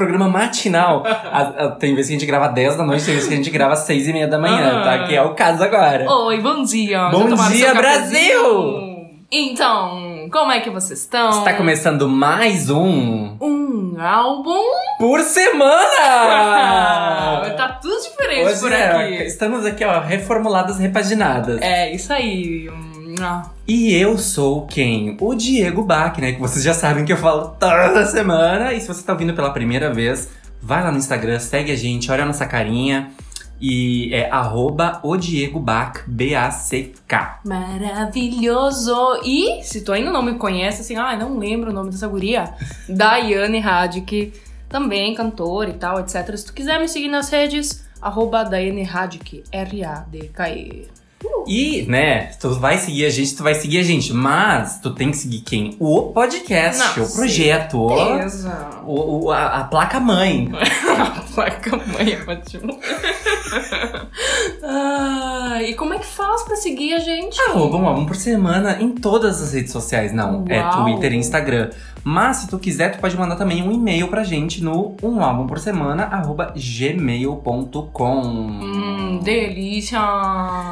programa matinal. A- a- tem vezes que a gente grava 10 da noite, tem vezes que a gente grava 6 e meia da manhã, Ah. tá? Que é o caso agora. Oi, bom dia! Bom dia, Brasil! Então, como é que vocês estão? Está começando mais um Um álbum? por semana! tá tudo diferente Hoje por é, aqui. estamos aqui, ó, reformuladas, repaginadas. É, isso aí. Ah. E eu sou quem? O Diego Bach, né? Que vocês já sabem que eu falo toda semana. E se você tá ouvindo pela primeira vez, vai lá no Instagram, segue a gente, olha a nossa carinha. E é arroba o Diego Bach, B-A-C-K. Maravilhoso! E, se tu ainda não me conhece, assim, ah, não lembro o nome dessa guria, Daiane Radic, também cantora e tal, etc. Se tu quiser me seguir nas redes, arroba Daiane Radic, R-A-D-K-E. E, né, tu vai seguir a gente, tu vai seguir a gente. Mas tu tem que seguir quem? O podcast, Não, o projeto, o, Beleza. o- a, a placa mãe. A placa mãe é ótimo. ah, e como é que faz pra seguir a gente? Arroba um álbum por semana em todas as redes sociais. Não, é Uau. Twitter e Instagram. Mas se tu quiser, tu pode mandar também um e-mail pra gente no um álbum por semana, arroba gmail.com. Hum, delícia!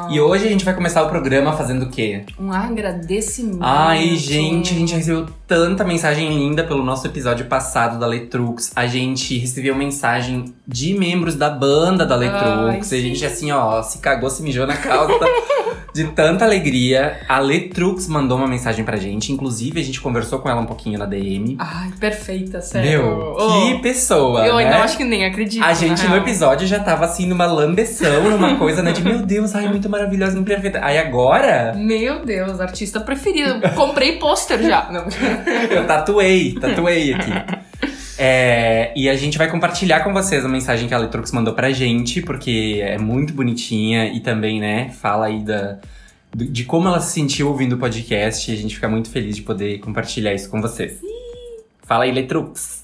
E hoje a gente vai começar o programa fazendo o quê? Um agradecimento. Ai, gente, a gente recebeu tanta mensagem linda pelo nosso episódio passado da Letrux. A gente recebeu mensagem de membros da banda da Letrux. Ai, a gente, sim. assim, ó, se cagou, se mijou na calça. de tanta alegria. A Letrux mandou uma mensagem pra gente. Inclusive, a gente conversou com ela um pouquinho na DM. Ai, perfeita, sério. Meu, Oh, que pessoa, Eu né? ainda acho que nem acredito. A gente no episódio já tava assim numa lambeção, numa coisa, né? De meu Deus, ai, muito maravilhosa, muito perfeita. Aí agora, Meu Deus, artista preferido. Comprei pôster já. Não. eu tatuei, tatuei aqui. É, e a gente vai compartilhar com vocês a mensagem que a Letrux mandou pra gente, porque é muito bonitinha e também, né, fala aí da, de como ela se sentiu ouvindo o podcast. E a gente fica muito feliz de poder compartilhar isso com vocês. Fala aí, Letrux.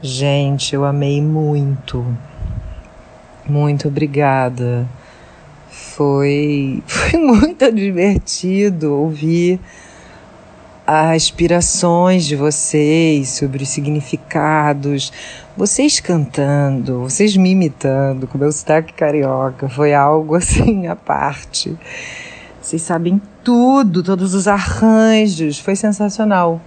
Gente, eu amei muito. Muito obrigada. Foi, foi muito divertido ouvir as aspirações de vocês sobre os significados, vocês cantando, vocês me imitando com meu sotaque carioca, foi algo assim à parte. Vocês sabem tudo, todos os arranjos, foi sensacional.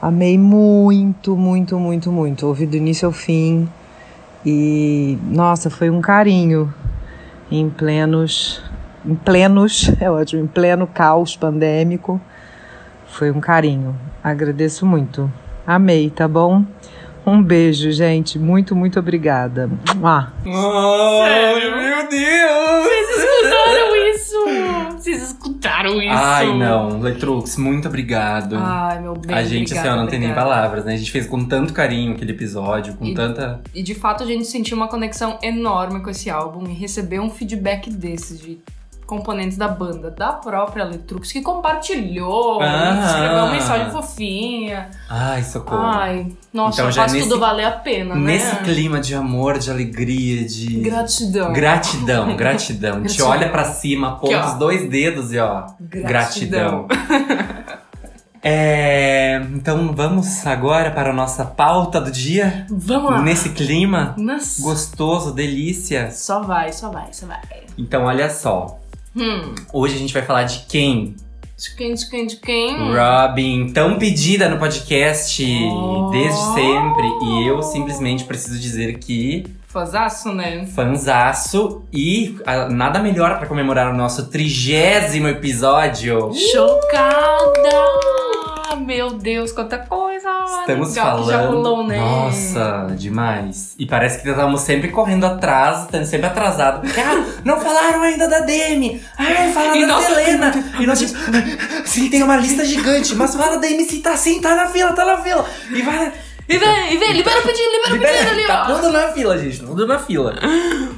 Amei muito, muito, muito, muito. Ouvi do início ao fim. E, nossa, foi um carinho em plenos. Em plenos, é ótimo, em pleno caos pandêmico. Foi um carinho. Agradeço muito. Amei, tá bom? Um beijo, gente. Muito, muito obrigada. Mua. Oh, meu Deus! Vocês escutaram isso? Vocês escutaram isso. Ai, não. Letrux, muito obrigado. Ai, meu bem. a gente, obrigada, assim, ó, não tem nem obrigada. palavras, né? A gente fez com tanto carinho aquele episódio, com E- tanta. E de fato a gente sentiu uma conexão enorme com esse álbum e recebeu um feedback desses de componentes da banda, da própria Letrux, que compartilhou, Ah. escreveu uma mensagem fofinha. Ai, socorro. Ai, nossa, Então, já faz nesse- tudo valer a pena, Nesse né? clima de amor, de alegria, de. Gratidão. Gratidão, gratidão. Te Gratidão. olha pra cima, aponta os dois dedos e ó. Gratidão. É, então vamos agora para a nossa pauta do dia. Vamos lá. Nesse clima Nossa. gostoso, delícia. Só vai, só vai, só vai. Então olha só. Hum. Hoje a gente vai falar de quem? De quem, de quem, de quem? Robin, tão pedida no podcast Oh. desde sempre. E eu simplesmente preciso dizer que Fazaço, né? fanzaço e ah, nada melhor pra comemorar o nosso trigésimo episódio. Chocada! Meu Deus, quanta coisa! Estamos legal falando. já rolou, né? Nossa, demais. E parece que estamos sempre correndo atrás, estamos sempre atrasados. Porque, ah, não falaram ainda da Demi. Ai, falaram E da nós- Selena. E nós, tipo, sim, tem uma lista gigante, mas fala da MC, tá sim, tá na fila, tá na fila. E vai. E vem, e vem, libera o pedido, libera o pedido ali, tá ó! tudo na fila, gente, tá tudo na fila.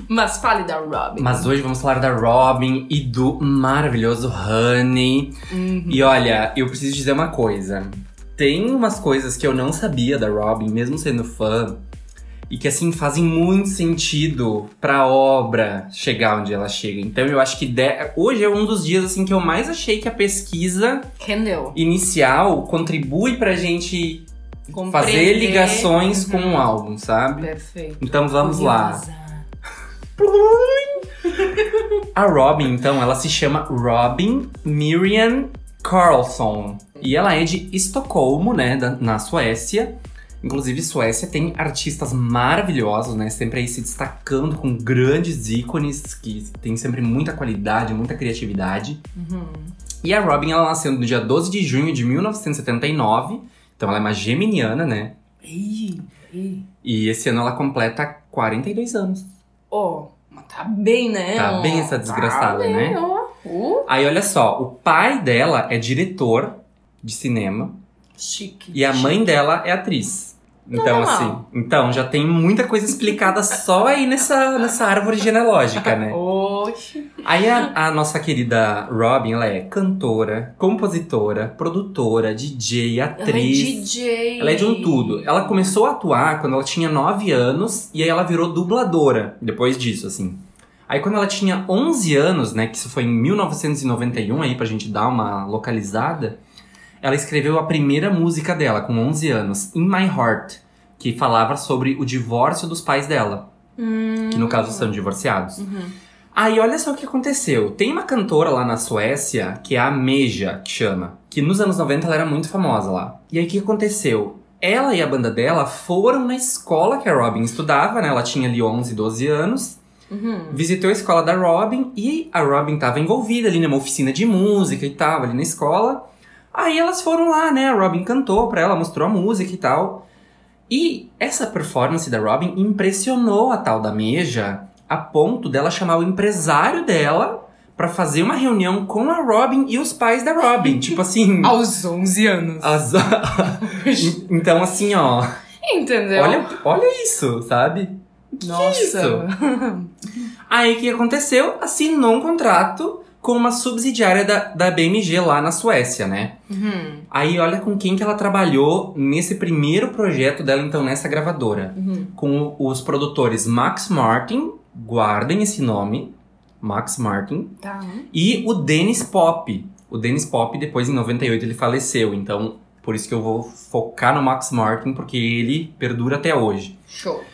Mas fale da Robin. Mas hoje vamos falar da Robin e do maravilhoso Honey. Uhum. E olha, eu preciso dizer uma coisa. Tem umas coisas que eu não sabia da Robin, mesmo sendo fã, e que assim fazem muito sentido pra obra chegar onde ela chega. Então eu acho que de- hoje é um dos dias assim que eu mais achei que a pesquisa Rendeu. inicial contribui pra gente fazer Compreender. ligações com Uhum. o álbum, sabe? Perfeito. Então vamos lá. Curiosa. A Robin, então, ela se chama Robin Miriam Carlson. E ela é de Estocolmo, né, da- na Suécia. Inclusive, Suécia tem artistas maravilhosos, né? Sempre aí se destacando com grandes ícones que tem sempre muita qualidade, muita criatividade. Uhum. E a Robin, ela nasceu no dia 12 de junho de 1979. Então, ela é uma geminiana, né? Ih, ih. E esse ano ela completa 42 anos. Ó, mas tá bem, né? Tá bem essa desgraçada, tá bem, né? ó. Uh, Aí olha só, o pai dela é diretor de cinema chique. e a mãe dela é atriz. Então, Normal. assim, então já tem muita coisa explicada só aí nessa, nessa árvore genealógica, né? Oxi. Aí a, a nossa querida Robin, ela é cantora, compositora, produtora, DJ, Ela é atriz. DJ. Ela é de um tudo. Ela começou a atuar quando ela tinha 9 anos e aí ela virou dubladora depois disso, assim. Aí quando ela tinha 11 anos, né, que isso foi em 1991 aí pra gente dar uma localizada, ela escreveu a primeira música dela com 11 anos, In My Heart, que falava sobre o divórcio dos pais dela, Hum. que no caso são divorciados. Uhum. Aí olha só o que aconteceu. Tem uma cantora lá na Suécia, que é a Meja, que chama. Que nos anos 90 ela era muito famosa lá. E aí o que aconteceu? Ela e a banda dela foram na escola que a Robin estudava, né? Ela tinha ali 11, 12 anos. Uhum. Visitou a escola da Robin e a Robin estava envolvida ali numa oficina de música e tal, ali na escola. Aí elas foram lá, né? A Robin cantou pra ela, mostrou a música e tal. E essa performance da Robin impressionou a tal da Meja a ponto dela chamar o empresário dela pra fazer uma reunião com a Robin e os pais da Robin. tipo assim. Aos 11 anos. as- então, assim, ó. Entendeu? Olha, olha isso, sabe? Que Nossa. isso? Aí o que aconteceu? Assinou um contrato com uma subsidiária da, da BMG lá na Suécia, né? Uhum. Aí olha com quem que ela trabalhou nesse primeiro projeto dela, então, nessa gravadora. Uhum. Com os produtores Max Martin, guardem esse nome, Max Martin, Tá. e o Dennis Pop. O Dennis Pop, depois em 98, ele faleceu, então por isso que eu vou focar no Max Martin, porque ele perdura até hoje. Show.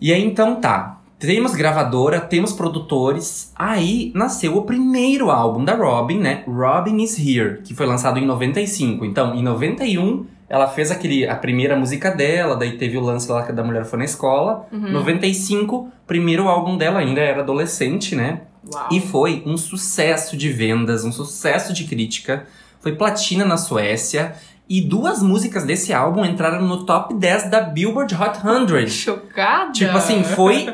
E aí então tá. Temos gravadora, temos produtores. Aí nasceu o primeiro álbum da Robin, né? Robin is Here, que foi lançado em 95. Então, em 91, ela fez aquele, a primeira música dela, daí teve o lance lá que da mulher foi na escola. Uhum. 95, primeiro álbum dela, ainda era adolescente, né? Uau. E foi um sucesso de vendas, um sucesso de crítica. Foi platina na Suécia. E duas músicas desse álbum entraram no top 10 da Billboard Hot 100. Chocada. Tipo assim, foi.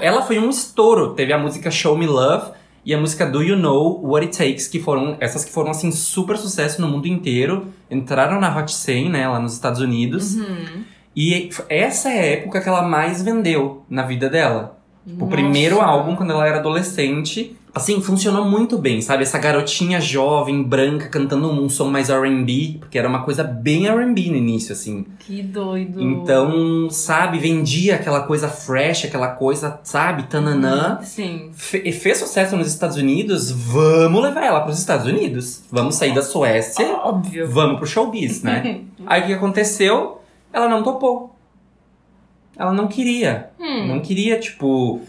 Ela foi um estouro. Teve a música Show Me Love e a música Do You Know What It Takes, que foram essas que foram assim super sucesso no mundo inteiro, entraram na Hot 100, né, lá nos Estados Unidos. E essa é a época que ela mais vendeu na vida dela. Tipo, o primeiro álbum quando ela era adolescente. Assim, funcionou muito bem, sabe? Essa garotinha jovem, branca, cantando um som mais R&B, porque era uma coisa bem R&B no início, assim. Que doido. Então, sabe, vendia aquela coisa fresh, aquela coisa, sabe, tananã. Sim. Fe- fez sucesso nos Estados Unidos, vamos levar ela para os Estados Unidos. Vamos sair da Suécia, Óbvio. vamos pro showbiz, né? Aí o que aconteceu? Ela não topou. Ela não queria. Hum. Não queria, tipo,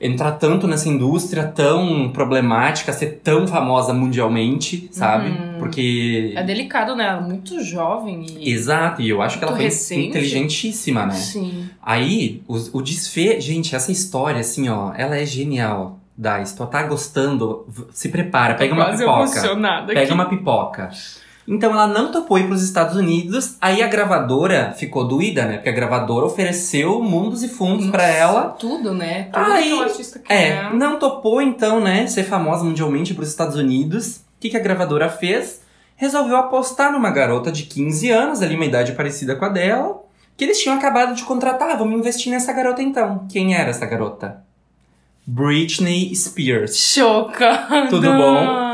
entrar tanto nessa indústria tão problemática, ser tão famosa mundialmente, sabe? Porque. É delicado, né? Ela é Muito jovem e. Exato, e eu acho que ela foi recente. inteligentíssima, né? Sim. Aí, o, o desfecho. Gente, essa história, assim, ó, ela é genial. Dai, se tu tá gostando, se prepara, pega uma pipoca. Pega aqui. uma pipoca. Então ela não topou ir pros Estados Unidos, aí a gravadora ficou doída, né? Porque a gravadora ofereceu mundos e fundos pra ela. Tudo, né? Tudo Aí, que o artista quer. É, não topou então, né, ser famosa mundialmente pros Estados Unidos. O que, que a gravadora fez? Resolveu apostar numa garota de 15 anos, ali uma idade parecida com a dela, que eles tinham acabado de contratar. Vamos investir nessa garota então. Quem era essa garota? Britney Spears. Chocada. Tudo bom?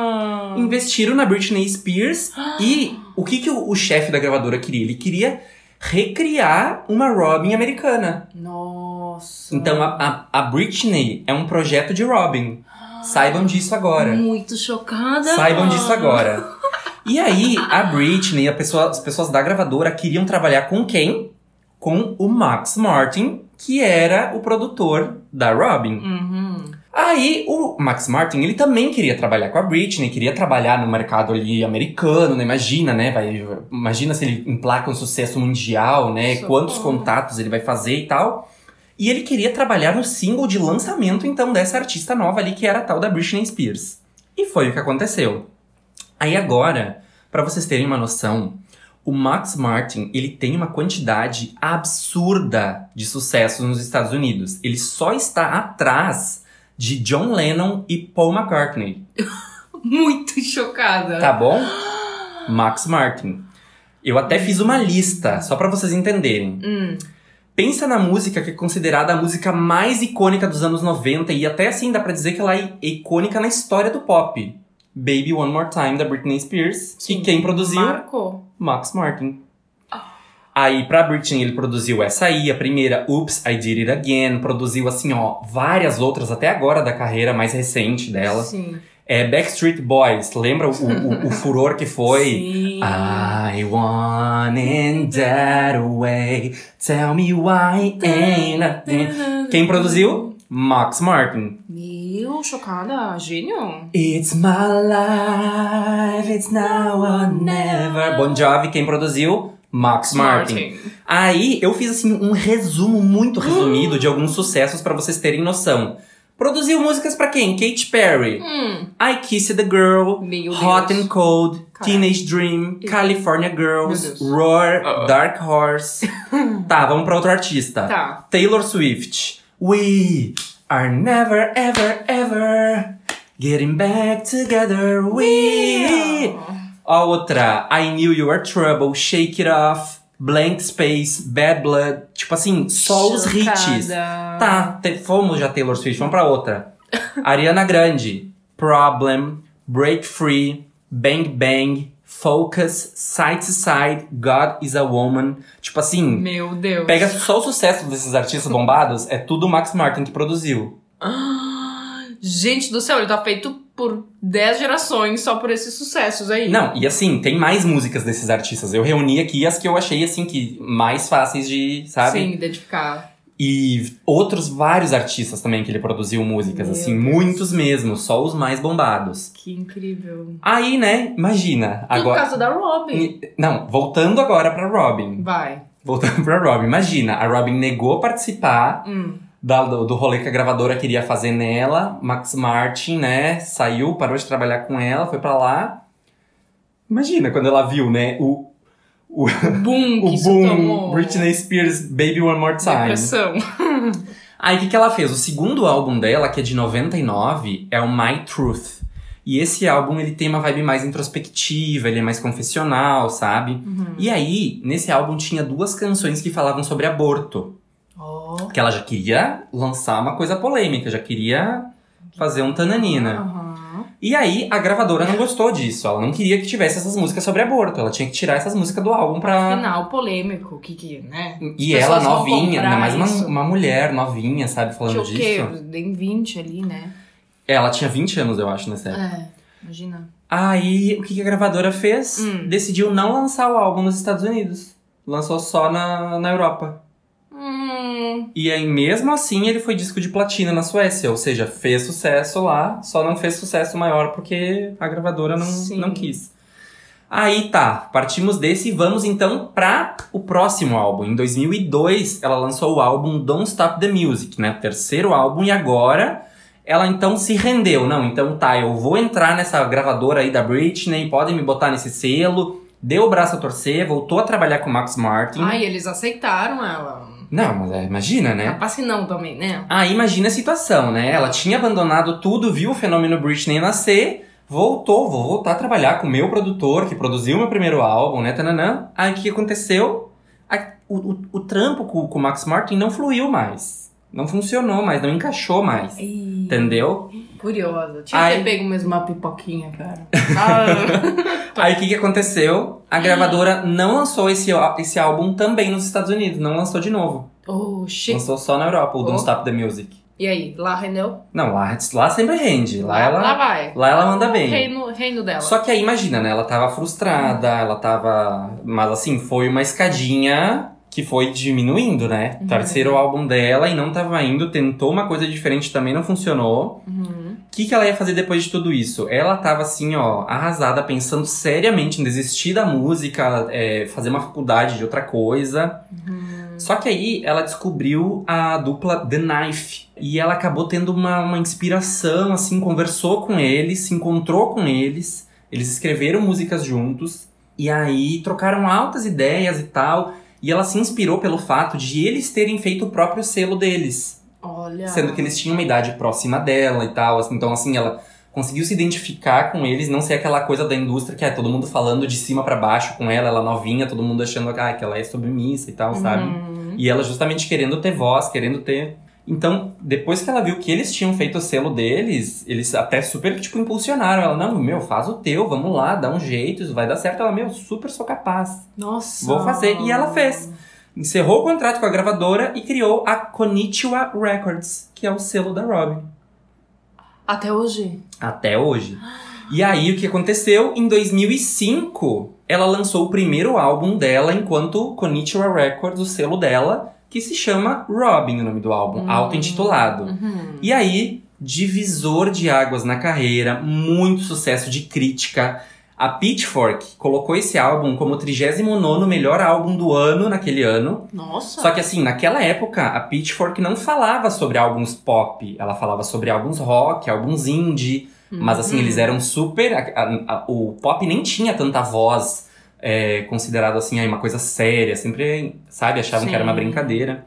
Investiram na Britney Spears e o que, que o, o chefe da gravadora queria? Ele queria recriar uma Robin americana. Nossa. Então a, a, a Britney é um projeto de Robin. Saibam disso agora. Muito chocada. Saibam disso agora. E aí, a Britney, a pessoa, as pessoas da gravadora queriam trabalhar com quem? Com o Max Martin, que era o produtor da Robin. Uhum. Aí, o Max Martin, ele também queria trabalhar com a Britney, queria trabalhar no mercado ali americano, né? Imagina, né? Vai, imagina se ele emplaca um sucesso mundial, né? Socorro. Quantos contatos ele vai fazer e tal. E ele queria trabalhar no single de lançamento, então, dessa artista nova ali, que era a tal da Britney Spears. E foi o que aconteceu. Aí agora, pra vocês terem uma noção, o Max Martin, ele tem uma quantidade absurda de sucessos nos Estados Unidos. Ele só está atrás de John Lennon e Paul McCartney. Muito chocada. Tá bom? Max Martin. Eu até fiz uma lista, só pra vocês entenderem. Hum. Pensa na música que é considerada a música mais icônica dos anos 90 e até assim dá pra dizer que ela é icônica na história do pop. Baby One More Time da Britney Spears. Sim. E quem produziu? Marcou. Max Martin. Aí, pra Britney, ele produziu essa aí, a primeira, Oops, I Did It Again. Produziu, assim, ó, várias outras até agora da carreira mais recente dela. Sim. É Backstreet Boys, lembra o, o, o furor que foi? Sim. I want it that way. Tell me why ain't nothing. Quem produziu? Max Martin. Meu, chocada. Gênio. It's my life, it's now or never. Bon Jovi, quem produziu? Max Martin. Aí eu fiz assim um resumo muito resumido de alguns sucessos pra vocês terem noção. Produziu músicas pra quem? Katy Perry, Hum. I Kissed the Girl, Meu Hot Deus. and Cold, Caralho. Teenage Dream, California Girls. Roar, Ah. Dark Horse. tá, vamos pra outro artista. Tá. Taylor Swift. We are never, ever, ever getting back together. We. A outra, I Knew You Were Trouble, Shake It Off, Blank Space, Bad Blood. Tipo assim, só os hits. Tá, te- fomos já Taylor Swift, vamos pra outra. Ariana Grande, Problem, Break Free, Bang Bang, Focus, Side to Side, God is a Woman. Tipo assim, Meu Deus. pega só o sucesso desses artistas bombados, é tudo o Max Martin que produziu. Gente do céu, ele tá feito por 10 gerações só por esses sucessos aí. Não, e assim, tem mais músicas desses artistas. Eu reuni aqui as que eu achei, assim, que mais fáceis de, sabe? Sim, identificar. E outros vários artistas também que ele produziu músicas, Meu assim, Deus. muitos mesmo, só os mais bombados. Que incrível. Aí, né, imagina, Tudo por agora... causa da Robin. Não, voltando agora pra Robin. Vai. Voltando pra Robin, imagina, a Robin negou participar Hum. Da- do, do rolê que a gravadora queria fazer nela. Max Martin, né, saiu, parou de trabalhar com ela, foi pra lá. Imagina quando ela viu, né, o, o, Boom, o boom, tomou. Britney Spears, Baby One More Time. Depressão. Aí o que, que ela fez? O segundo álbum dela, que é de 99, é o My Truth. E esse álbum, ele tem uma vibe mais introspectiva, ele é mais confessional, sabe? Uhum. E aí, nesse álbum tinha duas canções que falavam sobre aborto. Oh. Que ela já queria lançar uma coisa polêmica, já queria fazer um tananina. Aham. E aí, a gravadora não gostou disso. Ela não queria que tivesse essas músicas sobre aborto. Ela tinha que tirar essas músicas do álbum pra. Final polêmico, que que, né? E As ela novinha, ainda mais uma, uma mulher novinha, sabe, falando Tinha o quê? disso. Tem 20 ali, né? Ela tinha 20 anos, eu acho, nessa época. É, imagina. Aí, o que que a gravadora fez? Hum. Decidiu não lançar o álbum nos Estados Unidos. Lançou só na, na Europa. E aí, mesmo assim, ele foi disco de platina na Suécia. Ou seja, fez sucesso lá, só não fez sucesso maior porque a gravadora não, Sim. não quis. Aí tá, partimos desse e vamos então pra o próximo álbum. Em 2002, ela lançou o álbum Don't Stop the Music, né? O terceiro álbum, e agora ela então se rendeu. Não, então tá, eu vou entrar nessa gravadora aí da Britney, podem me botar nesse selo. Deu o braço a torcer, voltou a trabalhar com o Max Martin. Ai, eles aceitaram ela. Não, mas é, imagina, né? Capaz não também, né? Ah, imagina a situação, né? Ela tinha abandonado tudo, viu o fenômeno Britney nascer, voltou, vou voltar a trabalhar com o meu produtor, que produziu meu primeiro álbum, né? Tananã. Aí o que aconteceu? O, o, o trampo com, com o Max Martin não fluiu mais. Não funcionou mais, não encaixou mais. Ih, Entendeu? Curiosa. Tinha Ai. que ter pego mesmo uma pipoquinha, cara. Ah, Aí o que, que aconteceu? A gravadora não lançou esse, esse álbum também nos Estados Unidos, não lançou de novo. Lançou só na Europa, o Don't Oh. Stop the Music. E aí, lá rendeu? Não, lá, lá sempre rende. Lá ela, lá vai. lá ela manda bem. Reino, reino dela. Só que aí imagina, né? Ela tava frustrada, ela tava. Mas assim, foi uma escadinha que foi diminuindo, né? Uhum. Terceiro álbum dela e não tava indo, tentou uma coisa diferente também, não funcionou. Uhum. O que, que ela ia fazer depois de tudo isso? Ela tava assim, ó, arrasada, pensando seriamente em desistir da música, é, fazer uma faculdade de outra coisa. Só que aí ela descobriu a dupla The Knife. E ela acabou tendo uma, uma inspiração, assim, conversou com eles, se encontrou com eles. Eles escreveram músicas juntos. E aí trocaram altas ideias e tal. E ela se inspirou pelo fato de eles terem feito o próprio selo deles. Olha. Sendo que eles tinham uma idade próxima dela e tal. assim, Então, assim, ela conseguiu se identificar com eles, não ser aquela coisa da indústria que é todo mundo falando de cima pra baixo com ela, ela novinha, todo mundo achando ah, que ela é submissa e tal, sabe? Uhum. E ela justamente querendo ter voz, querendo ter. Então, depois que ela viu que eles tinham feito o selo deles, eles até super, tipo, impulsionaram. Ela, não, meu, faz o teu, vamos lá, dá um jeito, isso vai dar certo. Ela, meu, super sou capaz. Nossa. Vou fazer. E ela fez. Encerrou o contrato com a gravadora e criou a Konnichiwa Records, que é o selo da Robin. Até hoje. Até hoje. E aí, o que aconteceu? Em 2005, ela lançou o primeiro álbum dela enquanto Konnichiwa Records, o selo dela, que se chama Robin, o nome do álbum, Hum. auto-intitulado. Uhum. E aí, divisor de águas na carreira, muito sucesso de crítica. A Pitchfork colocou esse álbum como o 39 melhor álbum do ano naquele ano. Nossa. Só que assim, naquela época, a Pitchfork não falava sobre álbuns pop, ela falava sobre álbuns rock, álbuns indie. Mas assim, Uhum. eles eram super. a- a- a- o pop nem tinha tanta voz é, considerado assim, aí uma coisa séria. Sempre, sabe, achavam que era uma Sim. brincadeira.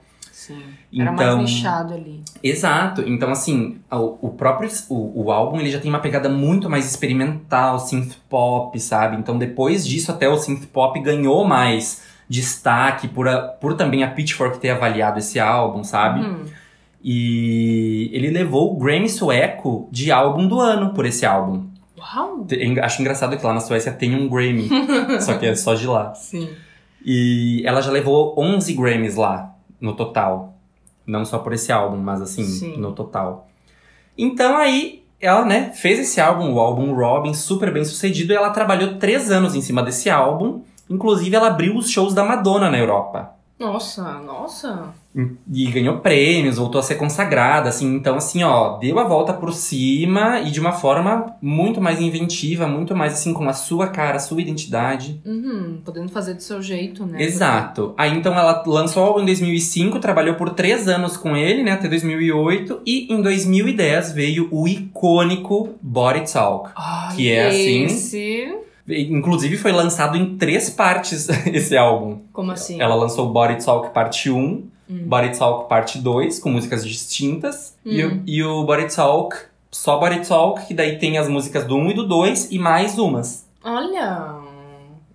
Sim. Era mais Então- nichado ali. Exato. Então, assim, o, o próprio o, o álbum ele já tem uma pegada muito mais experimental, synth pop, sabe? Então, depois disso, até o synth pop ganhou mais destaque por, a- por também a Pitchfork ter avaliado esse álbum, sabe? Uhum. E ele levou o Grammy sueco de álbum do ano por esse álbum. Uau. Te- Acho engraçado que lá na Suécia tem um Grammy, só que é só de lá. Sim. E ela já levou 11 Grammys lá, no total. Não só por esse álbum, mas assim, Sim. no total. Então aí, ela, né, fez esse álbum, o álbum Robin, super bem sucedido, e ela trabalhou três anos em cima desse álbum. Inclusive, ela abriu os shows da Madonna na Europa. Nossa, nossa. E ganhou prêmios, voltou a ser consagrada, assim. Então, assim, ó, deu a volta por cima e de uma forma muito mais inventiva, muito mais, assim, com a sua cara, a sua identidade. Uhum. Podendo fazer do seu jeito, né? Exato. Aí então ela lançou o álbum em 2005, trabalhou por três anos com ele, né, até 2008, e em 2010 veio o icônico Body Talk. Ai, Que é assim? Esse... Inclusive foi lançado em três partes esse álbum. Como assim? Ela lançou Body Talk parte 1, Body Talk Parte 2, com músicas distintas. E, Hum. o, e o Body Talk, só Body Talk, que daí tem as músicas do 1 e do 2 e mais umas. Olha.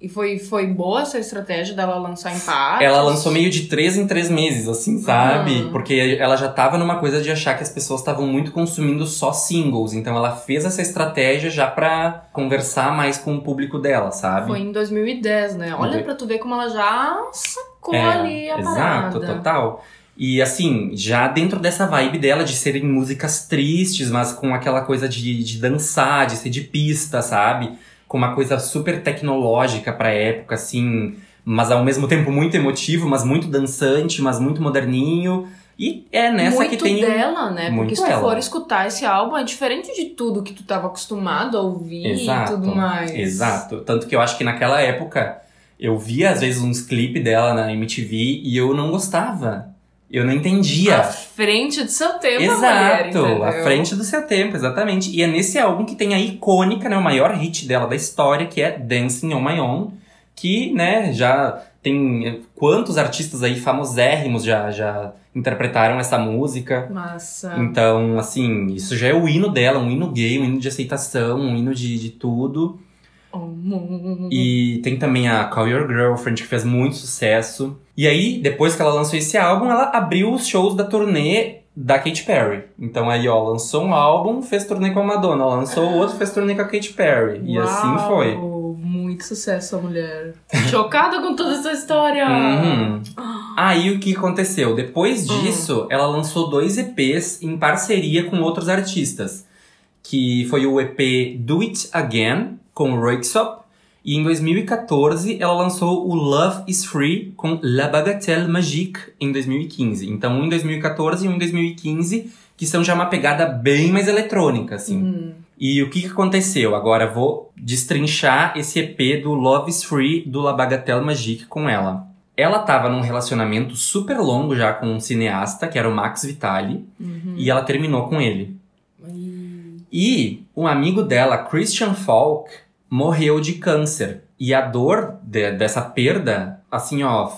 E foi, foi boa essa estratégia dela lançar em partes? Ela lançou meio de três em três meses, assim, sabe? Uhum. Porque ela já tava numa coisa de achar que as pessoas estavam muito consumindo só singles. Então ela fez essa estratégia já pra conversar mais com o público dela, sabe? Foi em 2010, né? Olha pra tu ver como ela já sacou É, ali a Exato, parada. total. E assim, já dentro dessa vibe dela de serem músicas tristes, mas com aquela coisa de, de dançar, de ser de pista, sabe? Com uma coisa super tecnológica pra época, assim, mas ao mesmo tempo muito emotivo, mas muito dançante, mas muito moderninho. E é nessa muito que tem. dela, né? Muito Porque se tu ela. for escutar esse álbum, é diferente de tudo que tu tava acostumado a ouvir Exato. e tudo mais. Exato. Tanto que eu acho que naquela época eu via às vezes uns clipes dela na MTV e eu não gostava. Eu não entendia. À frente do seu tempo, Exato, mulher, à frente do seu tempo, exatamente. E é nesse álbum que tem a icônica, né, o maior hit dela da história, que é Dancing on My Own, que, né, já tem eh, quantos artistas aí famosérrimos já já interpretaram essa música. Massa. Então, assim, isso já é o hino dela, um hino gay, um hino de aceitação, um hino de, de tudo. E tem também a Call Your Girlfriend, que fez muito sucesso. E aí, depois que ela lançou esse álbum, ela abriu os shows da turnê da Katy Perry. Então aí, ó, lançou um álbum, fez turnê com a Madonna. Lançou outro, fez turnê com a Katy Perry. E assim Uau, foi. Muito sucesso a mulher. Chocada com toda essa história. Uhum. Aí o que aconteceu? Depois Hum. disso, ela lançou dois EPs em parceria com outros artistas. Que foi o EP Do It Again, com o Röyksopp. E em 2014, ela lançou o Love is Free com La Bagatelle Magique em 2015. Então, um em 2014 e um em 2015, que são já uma pegada bem mais eletrônica, assim. Hum. E o que, que aconteceu? Agora vou destrinchar esse EP do Love is Free do La Bagatelle Magique com ela. Ela tava num relacionamento super longo já com um cineasta, que era o Max Vitali, Uhum. e ela terminou com ele. Ih, E um amigo dela, Christian Falk, morreu de câncer. E a dor de- dessa perda, assim, ó,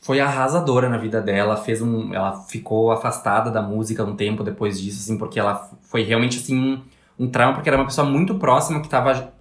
foi arrasadora na vida dela. Fez um, ela ficou afastada da música um tempo depois disso, assim, porque ela foi realmente assim um, um trauma, porque era uma pessoa muito próxima que estava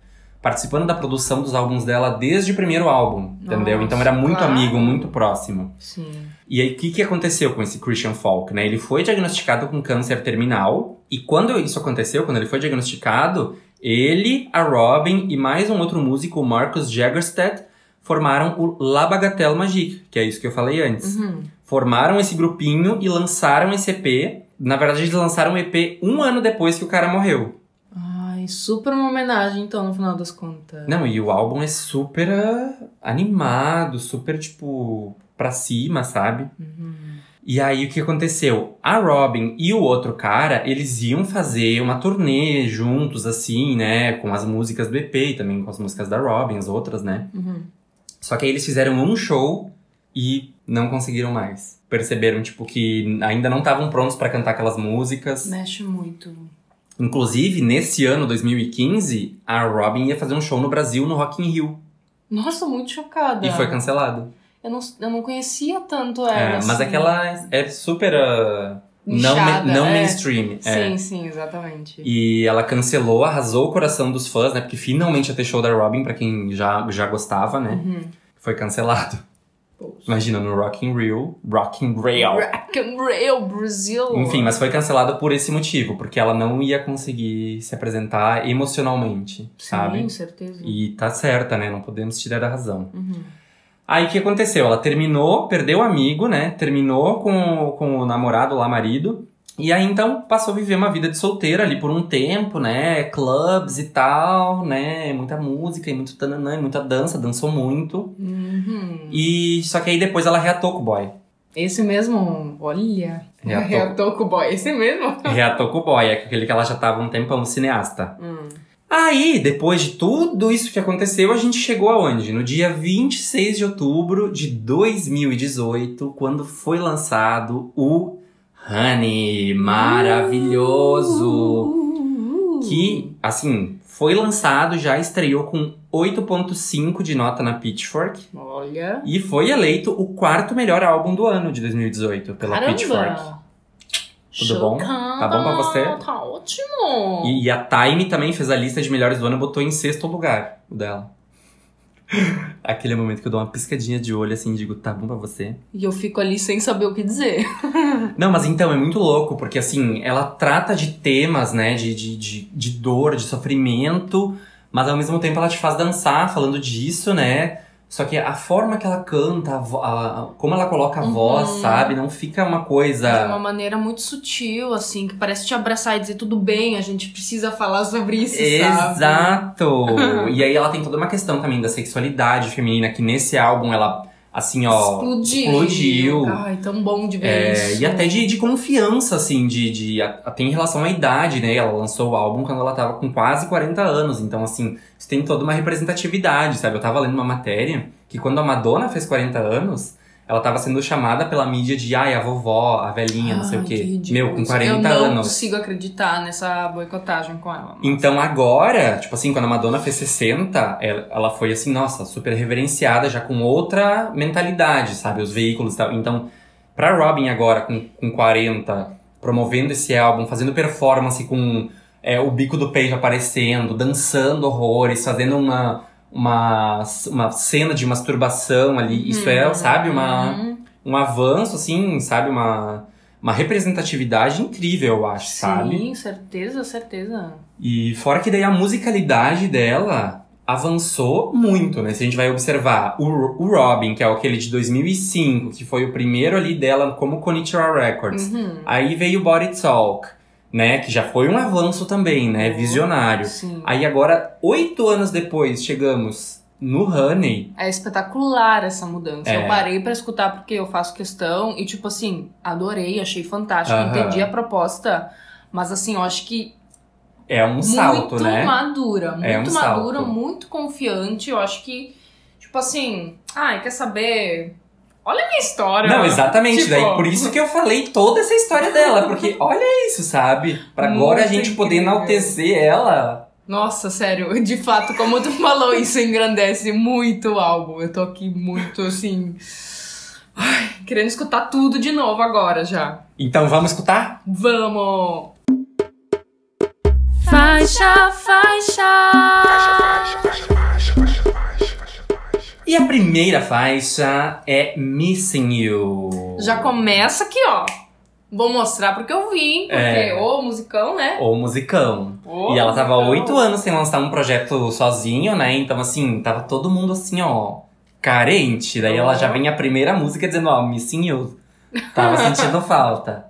participando da produção dos álbuns dela desde o primeiro álbum, entendeu? Nossa, Então era muito claro. amigo, muito próximo. Sim. E aí, o que, que aconteceu com esse Christian Falk, né? Ele foi diagnosticado com câncer terminal. E quando isso aconteceu, quando ele foi diagnosticado, ele, a Robin e mais um outro músico, o Marcus Jagerstedt, formaram o La Bagatelle Magique, que é isso que eu falei antes. Uhum. Formaram esse grupinho e lançaram esse EP. Na verdade, eles lançaram o EP um ano depois que o cara morreu. Ai, super uma homenagem, então, no final das contas. Não, e o álbum é super ah, animado, super, tipo, pra cima, sabe? Uhum. E aí o que aconteceu? A Robin e o outro cara, eles iam fazer uma turnê juntos, assim, né? Com as músicas do EP e também com as músicas da Robin, as outras, né? Uhum. Só que aí eles fizeram um show e não conseguiram mais. Perceberam, tipo, que ainda não estavam prontos pra cantar aquelas músicas. Mexe muito. Inclusive, nesse ano, 2015, a Robin ia fazer um show no Brasil, no Rock in Rio. Nossa, muito chocada. E foi cancelado. Eu não, eu não conhecia tanto ela. É, mas assim. aquela é super... ah, não, Nichada, não é. mainstream. é. Sim, sim, exatamente. E ela cancelou, arrasou o coração dos fãs, né? Porque finalmente ia ter show da Robin, pra quem já, já gostava, né? Uhum. Foi cancelado. Imagina, no Rock in Rio. Rock in Rio. Rock Brasil. Enfim, mas foi cancelado por esse motivo. Porque ela não ia conseguir se apresentar emocionalmente, sabe? Sim, certeza. E tá certa, né? Não podemos tirar a razão. Uhum. Aí o que aconteceu? Ela terminou, perdeu o amigo, né? Terminou com, o- com o namorado lá, marido. E aí então passou a viver uma vida de solteira ali por um tempo, né? Clubs e tal, né? Muita música e muito tananã, e muita dança, dançou muito. Uhum. E só que aí depois ela reatou com o boy. Esse mesmo, olha. Reatou. Reatou com o boy. Esse mesmo. Reatou com o boy, é aquele que ela já tava um tempão cineasta. Hum. Aí, depois de tudo isso que aconteceu, a gente chegou aonde? No dia 26 de outubro de 2018, quando foi lançado o Honey maravilhoso. Que, assim, foi lançado, já estreou com 8.5 de nota na Pitchfork. Olha. E foi eleito o quarto melhor álbum do ano de 2018 pela Caramba. Pitchfork. Tudo bom? Tá bom pra você? Tá ótimo. E, e a Time também fez a lista de melhores do ano e botou em sexto lugar o dela. Aquele momento que eu dou uma piscadinha de olho assim e digo, tá bom pra você? E eu fico ali sem saber o que dizer. Não, mas então, é muito louco, porque assim, ela trata de temas, né, de, de, de, de dor, de sofrimento, mas ao mesmo tempo ela te faz dançar falando disso, né? Só que a forma que ela canta, a a- como ela coloca a voz, sabe? Não fica uma coisa. De uma maneira muito sutil, assim, que parece te abraçar e dizer tudo bem, a gente precisa falar sobre isso, sabe? Exato! e aí ela tem toda uma questão também da sexualidade feminina, que nesse álbum ela, assim, ó. Explodiu. explodiu. Ai, tão bom de ver É, isso. e até de, de confiança, assim, de, de até em relação à idade, né? Ela lançou o álbum quando ela tava com quase 40 anos. Então, assim, isso tem toda uma representatividade, sabe? Eu tava lendo uma matéria que quando a Madonna fez 40 anos, ela tava sendo chamada pela mídia de ai, a vovó, a velhinha, não sei o quê. Meu, com isso. 40 Eu não anos. consigo acreditar nessa boicotagem com ela. Então agora, tipo assim, quando a Madonna fez 60, ela, ela foi assim, nossa, super reverenciada, já com outra mentalidade, sabe? Os veículos e tal. Então, pra Robin agora, com, com 40, promovendo esse álbum, fazendo performance com é, o bico do peito aparecendo, dançando horrores, fazendo uma, uma, uma cena de masturbação ali, isso é, sabe, uma, Uhum. um avanço, assim, sabe? Uma, uma representatividade incrível, eu acho, sabe? Sim, certeza, certeza. E fora que daí a musicalidade dela avançou muito, né? Se a gente vai observar o, o Robin, que é aquele de 2005, que foi o primeiro ali dela como Konnichiwa Records. Uhum. Aí veio o Body Talk, né? Que já foi um avanço também, né? Visionário. Sim. Aí agora, oito anos depois, chegamos no Honey. É espetacular essa mudança. É. Eu parei pra escutar porque eu faço questão e, tipo assim, adorei, achei fantástico, entendi a proposta. Mas, assim, eu acho que É um salto, muito né? madura, muito É um madura, salto. muito confiante. Eu acho que, tipo assim, ai, quer saber? Olha a minha história. Não, exatamente. Tipo, Daí por isso que eu falei toda essa história dela, porque olha isso, sabe? Pra agora a Muito gente poder incrível. enaltecer ela. Nossa, sério, de fato, como tu falou, isso engrandece muito o álbum. Eu tô aqui muito assim. ai, querendo escutar tudo de novo agora já. Então vamos escutar? Vamos! Faixa, faixa! E a primeira faixa é Missing You. Já começa aqui, ó. Vou mostrar porque eu vim, porque É. musicão, né? Ou musicão. Ô, e ela tava musicão. oito anos sem lançar um projeto sozinho, né? Então, assim, tava todo mundo assim, ó, carente. Daí ela já vem a primeira música dizendo, ó, Missing You. Tava sentindo falta.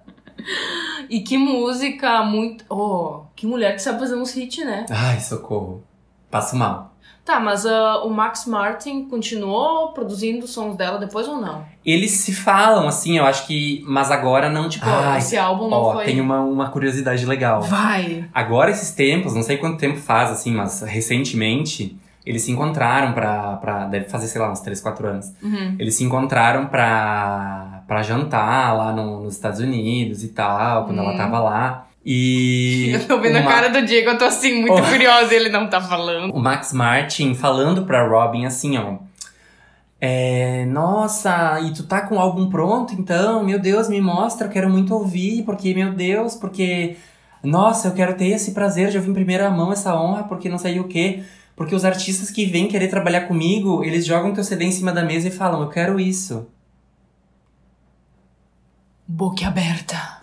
E que música muito. Oh, que mulher que sabe fazer uns hits, né? Ai, socorro. Passo mal. Tá, mas ah, o Max Martin continuou produzindo sons dela depois ou não? Eles se falam, assim, eu acho que. Mas agora não, tipo. Ai, esse álbum não ó, foi. tem uma, uma curiosidade legal. Vai! Agora, esses tempos, não sei quanto tempo faz, assim, mas recentemente, eles se encontraram pra. pra deve fazer, sei lá, uns 3, 4 anos. Uhum. Eles se encontraram pra, pra jantar lá no- nos Estados Unidos e tal, quando ela Hum. tava lá. E. Eu tô vendo a cara do Diego, eu tô assim, muito Oh. curiosa e ele não tá falando. O Max Martin falando pra Robin assim, ó. É, nossa, e tu tá com o álbum pronto então? Meu Deus, me mostra, eu quero muito ouvir, porque, meu Deus, porque. Nossa, eu quero ter esse prazer de ouvir em primeira mão essa honra, porque não sei o quê. Porque os artistas que vêm querer trabalhar comigo, eles jogam teu CD em cima da mesa e falam, eu quero isso. Boca aberta.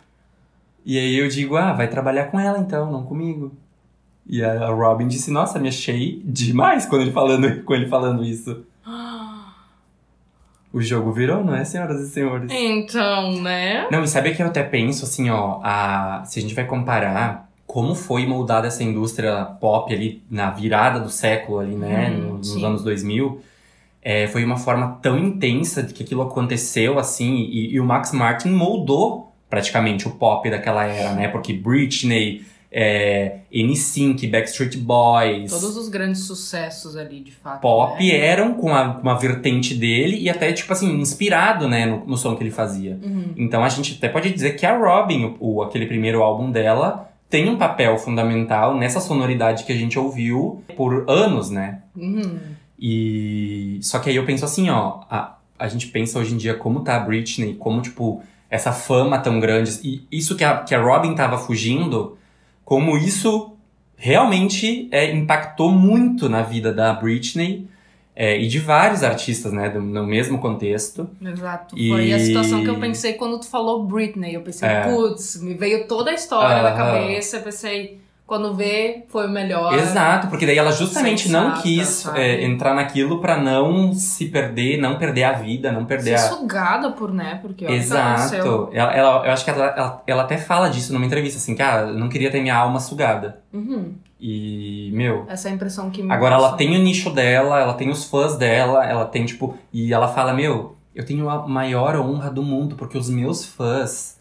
E aí eu digo, ah, vai trabalhar com ela então, não comigo. E a Robin disse, nossa, me achei demais quando ele falando, com ele falando isso. O jogo virou, não é, senhoras e senhores? Então, né? Não, e sabe que eu até penso assim, ó, a, se a gente vai comparar como foi moldada essa indústria pop ali na virada do século ali, né, Hum, no- nos sim. anos 2000, é, foi uma forma tão intensa de que aquilo aconteceu, assim, e, e o Max Martin moldou praticamente o pop daquela era, né, porque Britney, é, NSYNC, Backstreet Boys, Todos os grandes sucessos ali, de fato. pop né? eram com a, com a vertente dele e até, tipo assim, inspirado, né, no, no som que ele fazia. Uhum. Então a gente até pode dizer que a Robin, o, aquele primeiro álbum dela, tem um papel fundamental nessa sonoridade que a gente ouviu por anos, né? Uhum. E só que aí eu penso assim, ó, a, a gente pensa hoje em dia como tá a Britney, como tipo essa fama tão grande e isso que a, que a Robin tava fugindo, como isso realmente é, impactou muito na vida da Britney é, e de vários artistas, né, do- no mesmo contexto. Exato. E- Foi a situação que eu pensei quando tu falou Britney. Eu pensei, É. putz, me veio toda a história na Aham. cabeça. Eu pensei, quando vê, foi o melhor. Exato, porque daí ela justamente não Sensata, quis sabe? é, entrar naquilo pra não se perder, não perder a vida, não perder Ser a. sugada por, né? Porque que aconteceu. Exato. Ela, ela- eu acho que ela, ela, ela até fala disso numa entrevista, assim, que ah, eu não queria ter minha alma sugada. Uhum. E, meu. Essa é a impressão que me Agora passa. ela tem o nicho dela, ela tem os fãs dela, ela tem, tipo. E ela fala, meu, eu tenho a maior honra do mundo, porque os meus fãs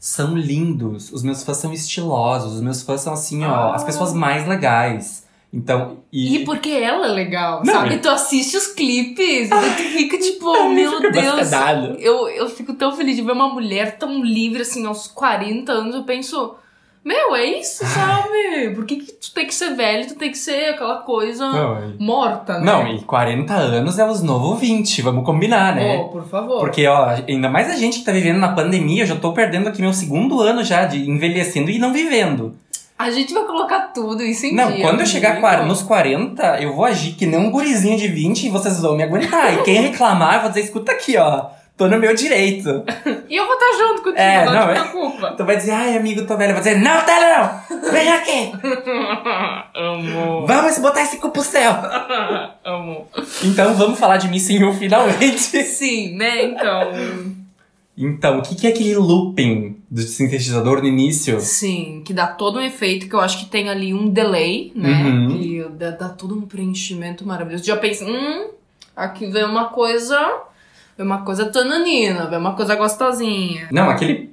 são lindos, os meus fãs são estilosos, os meus fãs são assim, ó, Ah. as pessoas mais legais. Então. E porque ela é legal, Não, sabe? e- Tu assiste os clipes e tu fica tipo, meu fica Deus. Eu, eu fico tão feliz de ver uma mulher tão livre, assim, aos 40 anos. Eu penso, meu, é isso, sabe? Por que, que tu tem que ser velho? Tu tem que ser aquela coisa Não, morta, né? Não, e 40 anos é os novo 20, vamos combinar, né? Oh, por favor. Porque, ó, ainda mais a gente que tá vivendo na pandemia, eu já tô perdendo aqui meu segundo ano já de envelhecendo e não vivendo. A gente vai colocar tudo isso em Não, dia. quando eu chegar quar- nos 40, eu vou agir que nem um gurizinho de 20 e vocês vão me aguentar. E quem reclamar, eu vou dizer, escuta aqui, ó, tô no meu direito. E eu vou estar junto contigo, É, não, não, te é- preocupa. Tu vai dizer, ai, amigo, tô velho. Eu vou dizer, não, tá não! Vem aqui! Amo. Vamos botar esse cu pro céu! Amo. Então vamos falar de Missing You finalmente. Sim, né? Então. Então, o que que é aquele looping do sintetizador no início? Sim, que dá todo um efeito, que eu acho que tem ali um delay, né? Uhum. Que dá, dá todo um preenchimento maravilhoso. Já pensa, hum, aqui vem uma coisa. Vem uma coisa tananina, vem uma coisa gostosinha. Não, aquele.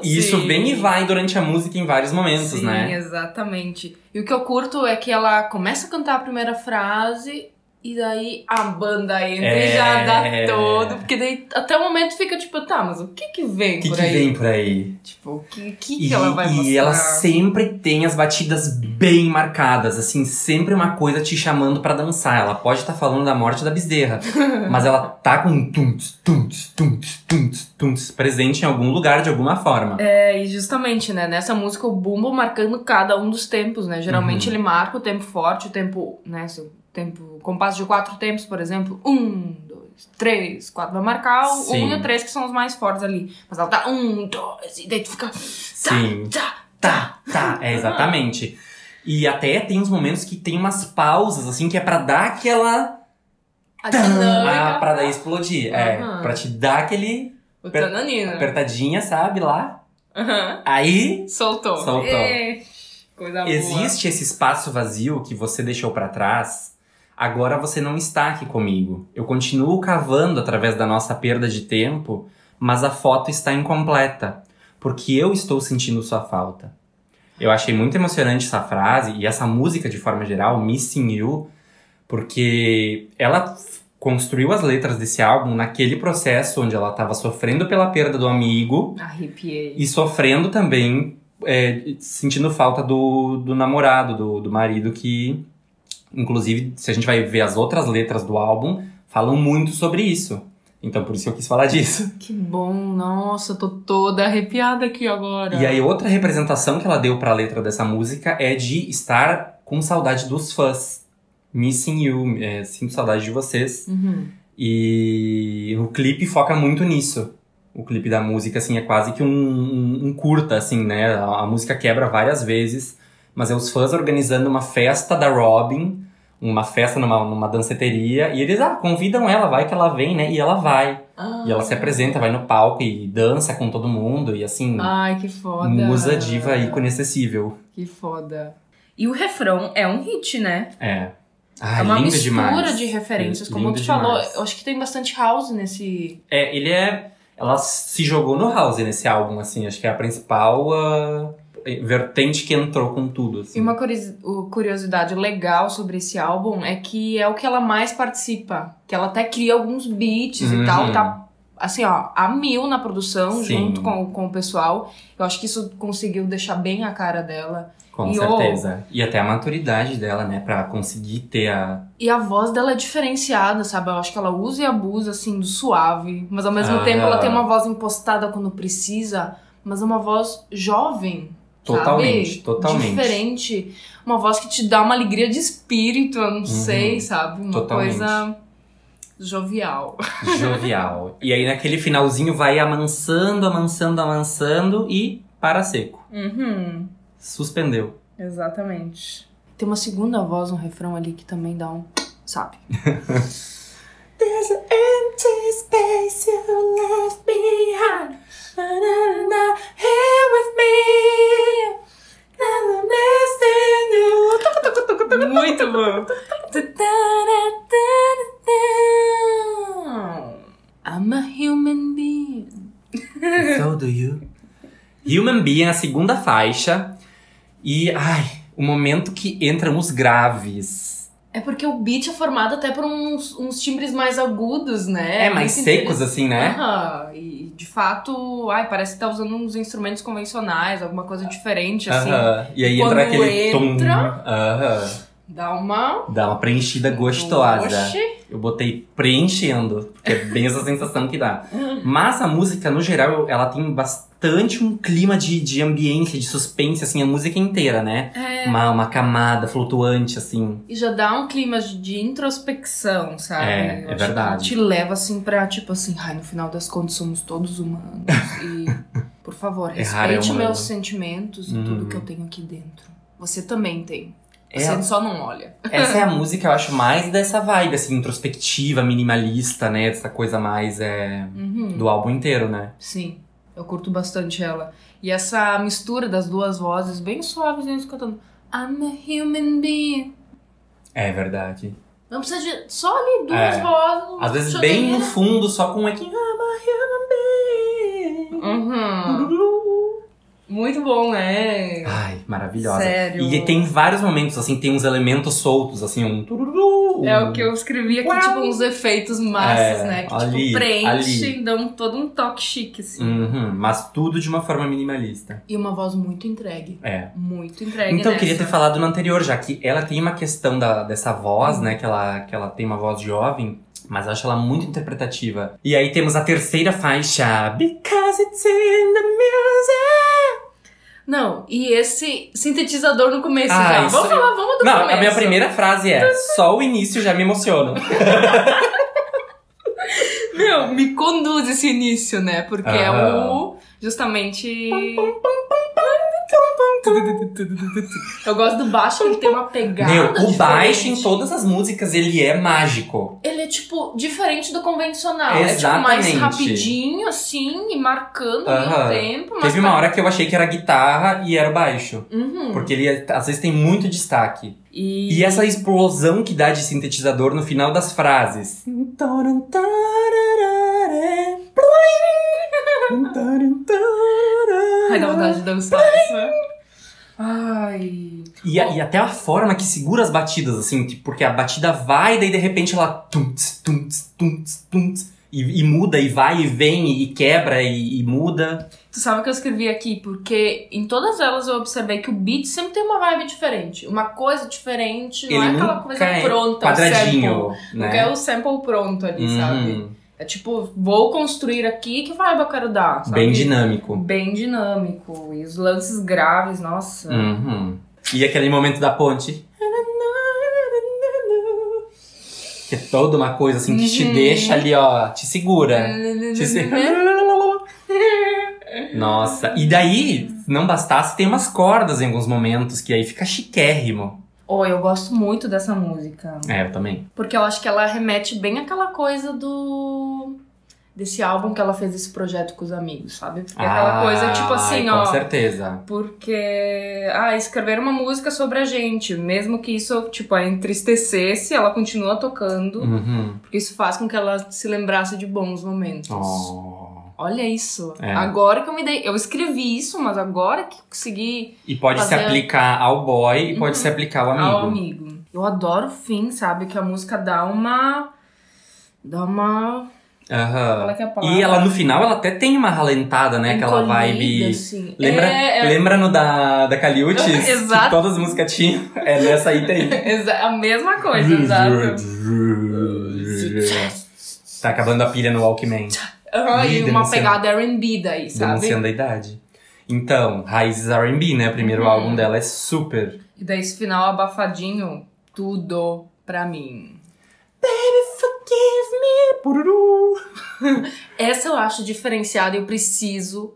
E isso Sim. vem e vai durante a música em vários momentos, Sim, né? exatamente. E o que eu curto é que ela começa a cantar a primeira frase e daí a banda entra e já dá É. todo. Porque daí até o momento fica tipo, tá, mas o que que vem O que, por que aí? vem por aí? Tipo, o que, que, que E, ela vai e mostrar? ela sempre tem as batidas bem marcadas, assim, sempre uma coisa te chamando pra dançar. Ela pode estar falando da morte da bezerra, mas ela tá com um tunts, tunts, tunts, tunts, tunts presente em algum lugar de alguma forma. É, e justamente, né, nessa música o Bumbo marcando cada um dos tempos, né? Geralmente Uhum. ele marca o tempo forte, o tempo, né, o tempo, compasso de quatro tempos, por exemplo, um, dois, três, quatro, vai marcar o Sim. um e o três que são os mais fortes ali. Mas ela tá um, dois, e daí tu fica... Tá, Sim. tá, Tá, tá, é exatamente. E até tem uns momentos que tem umas pausas, assim, que é pra dar aquela. a Ah, pra daí explodir. É, Aham. pra te dar aquele o per- tananina. apertadinha, sabe, lá. Aham. Aí Soltou. Soltou. Ê, coisa boa. existe esse espaço vazio que você deixou pra trás. Agora você não está aqui comigo. Eu continuo cavando através da nossa perda de tempo, mas a foto está incompleta, porque eu estou sentindo sua falta. Eu achei muito emocionante essa frase e essa música de forma geral, Missing You, porque ela construiu as letras desse álbum naquele processo onde ela estava sofrendo pela perda do amigo Arrepiei. e sofrendo também, é, sentindo falta do, do namorado, do, do marido, que, inclusive, se a gente vai ver as outras letras do álbum, falam muito sobre isso. Então, por isso eu quis falar disso. Que bom, nossa, tô toda arrepiada aqui agora. E aí, outra representação que ela deu pra letra dessa música é de estar com saudade dos fãs. Missing you, é, sinto saudade de vocês. Uhum. E o clipe foca muito nisso. O clipe da música, assim, é quase que um, um, um curta, assim, né? A, a música quebra várias vezes, mas é os fãs organizando uma festa da Robin, uma festa numa, numa danceteria, e eles, ah, convidam ela, vai que ela vem, né? E ela vai. Ah. E ela se apresenta, vai no palco e dança com todo mundo, e assim, Ai, que foda. musa, diva, ícone acessível. Que foda. E o refrão é um hit, né? É. Ai, é uma mistura demais. de referências, como Lindo tu falou. demais. Eu acho que tem bastante house nesse. É, ele é. Ela se jogou no house nesse álbum, assim. Acho que é a principal ah, vertente que entrou com tudo. Assim. E uma curiosidade legal sobre esse álbum é que é o que ela mais participa. Que ela até cria alguns beats Uhum. e tal, tá assim, ó, a mil na produção, Sim. junto com, com o pessoal. Eu acho que isso conseguiu deixar bem a cara dela. Com E, certeza. E até a maturidade dela, né? Pra conseguir ter a. E a voz dela é diferenciada, sabe? Eu acho que ela usa e abusa, assim, do suave. Mas ao mesmo Ah. tempo ela tem uma voz impostada quando precisa, mas é uma voz jovem. Totalmente, sabe? totalmente. Diferente. Uma voz que te dá uma alegria de espírito, eu não Uhum. sei, sabe? Uma Totalmente. coisa jovial. Jovial. e aí naquele finalzinho vai amansando, amansando, amansando e para seco. Uhum. Suspendeu. Exatamente. Tem uma segunda voz no refrão ali que também dá um. Sabe? There's an empty space you left behind. Here with me. Muito bom. I'm a human being. So do you. Human Being, a segunda faixa. E, ai, o momento que entram os graves. É porque o beat é formado até por uns, uns timbres mais agudos, né? É, mais Muito secos, assim, né? Aham, e de fato, ai, parece que tá usando uns instrumentos convencionais, alguma coisa diferente, assim. Aham. E aí Quando entra aquele tom. entra- Aham. Dá uma. Dá uma preenchida gostosa. Oxi. Eu botei preenchendo, porque é bem essa sensação que dá. Mas a música, no geral, ela tem bastante um clima de, de ambiência, de suspense, assim, a música inteira, né? É. Uma, uma camada flutuante, assim. E já dá um clima de introspecção, sabe? É, Eu é que verdade. te leva assim pra, tipo assim, ai, no final das contas somos todos humanos. e, por favor, é respeite humano. meus sentimentos e Uhum. tudo que eu tenho aqui dentro. Você também tem. É, Você só não olha. essa é a música, eu acho, mais dessa vibe, assim, introspectiva, minimalista, né? Essa coisa mais é, Uhum. do álbum inteiro, né? Sim, eu curto bastante ela. E essa mistura das duas vozes, bem suaves, eles cantando I'm a human being. É verdade. Não precisa de só ali duas É. vozes. Às vezes bem no fundo, só com um aqui. I'm a human being. Uhum. Muito bom, né? Ai, maravilhosa. Sério. E tem vários momentos, assim, tem uns elementos soltos, assim, um tururu. É um- o que eu escrevi aqui, Uau. tipo, uns efeitos massas, É, né? Que, ali, tipo, preenche ali. e dão todo um toque chique, assim. Uhum, mas tudo de uma forma minimalista. E uma voz muito entregue. É. Muito entregue Então eu queria ter falado no anterior, já que ela tem uma questão da, dessa voz, né? Que ela, que ela tem uma voz jovem, mas eu acho ela muito interpretativa. E aí temos a terceira faixa. Because it's in the music. Não, e esse sintetizador no começo Ah, já. Vamos falar, vamos do Não, começo. a minha primeira frase é: só o início já me emociona. Meu, me conduz esse início, né? Porque é o. Justamente. Eu gosto do baixo, ele tem uma pegada. Meu, o baixo em diferente. todas as músicas ele é mágico. Ele é, tipo, diferente do convencional. É, tipo, mais Exatamente. rapidinho, assim, e marcando ao Aham. mesmo tempo. Mas Teve uma hora que eu achei que era guitarra e era o baixo. Uhum. Porque ele às vezes tem muito destaque. E... E essa explosão que dá de sintetizador no final das frases. Ai, dá vontade de dançar isso, né? Ai. E, a- e até a forma que segura as batidas, assim, tipo, porque a batida vai, daí de repente ela. Tum-ts, tum-ts, tum-ts, tum-ts, e, e muda, e vai, e vem, e quebra, e, e muda. Tu sabe o que eu escrevi aqui? Porque em todas elas eu observei que o beat sempre tem uma vibe diferente. Uma coisa diferente, não Ele é aquela coisa é pronta, quadradinho, o sample. né? Não é o sample pronto ali, sabe? É tipo, vou construir aqui, que vibe eu quero dar, sabe? Bem dinâmico. Bem dinâmico. E os lances graves, nossa. Uhum. E aquele momento da ponte. Que é toda uma coisa assim que te Uhum. deixa ali, ó, te segura. Te se- Nossa, e daí, não bastasse, tem umas cordas em alguns momentos que aí fica chiquérrimo. Oh, eu gosto muito dessa música. É, eu também. Porque eu acho que ela remete bem àquela coisa do. desse álbum que ela fez esse projeto com os amigos, sabe? Porque aquela coisa, tipo assim, Ah, ai, ó. Com certeza. Porque, ah, escrever uma música sobre a gente, mesmo que isso, tipo, a entristecesse, ela continua tocando, Uhum. porque isso faz com que ela se lembrasse de bons momentos. Oh. Olha isso. É. Agora que eu me dei. Eu escrevi isso, mas agora que consegui E pode se Fazer- aplicar ao boy e pode Uhum. se aplicar ao amigo. ao amigo. Eu adoro o fim, sabe? Que a música dá uma. dá uma. Qual é? E ela no final, ela até tem uma ralentada, né? Aquela vibe. assim. Lembra, É, é- lembra no da, da Caliutes? Exato. Todas as músicas tinham. É, nessa aí tem. A mesma coisa, exato. tá acabando a pilha no Walkman. Ih, e uma denunciando. pegada R&B daí, sabe? Denunciando a idade. Então, Raízes R&B, né? O primeiro Uhum. álbum dela é super. E daí esse final abafadinho, tudo pra mim. Forgive me, pururu. Essa eu acho diferenciada e eu preciso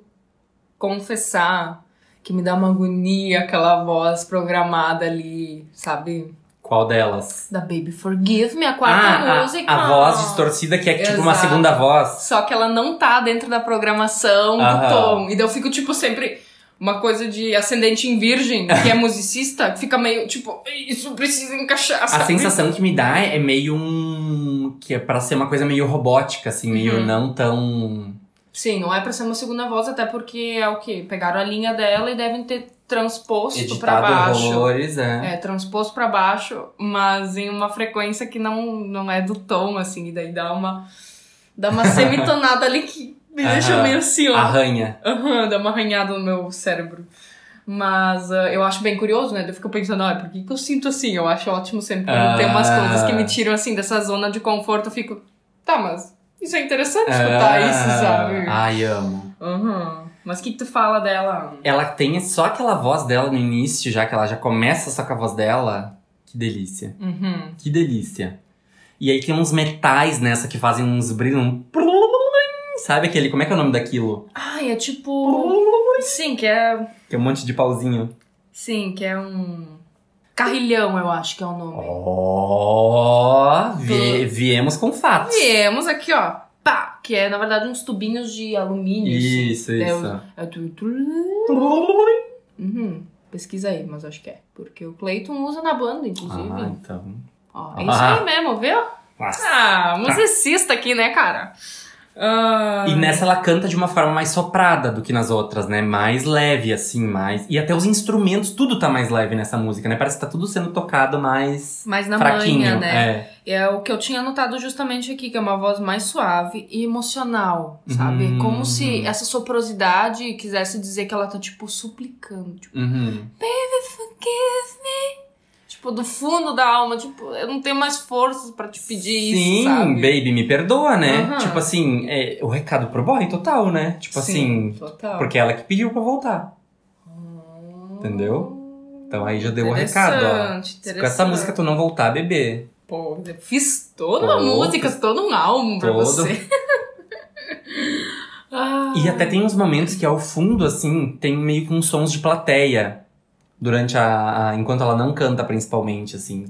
confessar que me dá uma agonia aquela voz programada ali, sabe? Qual delas? Da Baby Forgive Me, a quarta Ah, música. a, a voz distorcida que é tipo uma Exato. segunda voz. Só que ela não tá dentro da programação do Aham. tom. E daí eu fico, tipo, sempre. Uma coisa de ascendente em virgem, que é musicista, fica meio, tipo, isso precisa encaixar, A sabe? sensação que me dá é meio um. que é pra ser uma coisa meio robótica, assim, meio Uhum. não tão. Sim, não é pra ser uma segunda voz, até porque é o quê? Pegaram a linha dela e devem ter transposto pra editado baixo. horrores, é. É, transposto pra baixo, mas em uma frequência que não, não é do tom, assim, e daí dá uma. Dá uma semitonada ali que me deixa meio assim, ó. Arranha. Aham, dá uma arranhada no meu cérebro. Mas ah, eu acho bem curioso, né? Eu fico pensando, ah, por que, que eu sinto assim? Eu acho ótimo sempre quando tem umas Ah. coisas que me tiram assim dessa zona de conforto. Eu fico, tá, mas isso é interessante escutar Ah, isso, sabe? Ai, amo. Aham. Mas o que, que tu fala dela? Ela tem só aquela voz dela no início, já que ela já começa só com a voz dela. Que delícia. Uhum. Que delícia. E aí tem uns metais nessa que fazem uns brilhos. Um... Sabe aquele. Como é que é o nome daquilo? Ai, é tipo. Sim, que é. Que é um monte de pauzinho. Sim, que é um. Carrilhão, eu acho que é o nome. Ó, vie- viemos com fatos. Viemos aqui, ó. Que é, na verdade, uns tubinhos de alumínio. assim. Isso, É isso. o- É tu- tu- Uhum. Pesquisa aí, mas acho que é. Porque o Clayton usa na banda, inclusive. Ah, então. Ó, é isso Ah. aí mesmo, viu? Nossa. Ah, musicista aqui, né, cara? Ah, E nessa ela canta de uma forma mais soprada do que nas outras, né? Mais leve, assim, mais. E até os instrumentos, tudo tá mais leve nessa música, né? Parece que tá tudo sendo tocado mais mais na fraquinho. manhã, né? É. É o que eu tinha notado justamente aqui, que é uma voz mais suave e emocional, sabe? Uhum. Como se essa soprosidade quisesse dizer que ela tá, tipo, suplicando. Tipo, Uhum. forgive me. Tipo, do fundo da alma, tipo, eu não tenho mais forças pra te pedir Sim, isso, sabe? baby, me perdoa, né? Aham. Tipo assim, é, o recado pro boy total, né? Tipo Sim, assim, total. porque ela que pediu pra voltar. Entendeu? Então aí já deu o recado, ó. Com essa música tu não voltar, bebê. Pô, eu fiz toda uma Pô, música, fiz todo um álbum pra todo. você. Ah. E até tem uns momentos que ao fundo, assim, tem meio que uns sons de plateia. Durante a, a- enquanto ela não canta, principalmente, assim.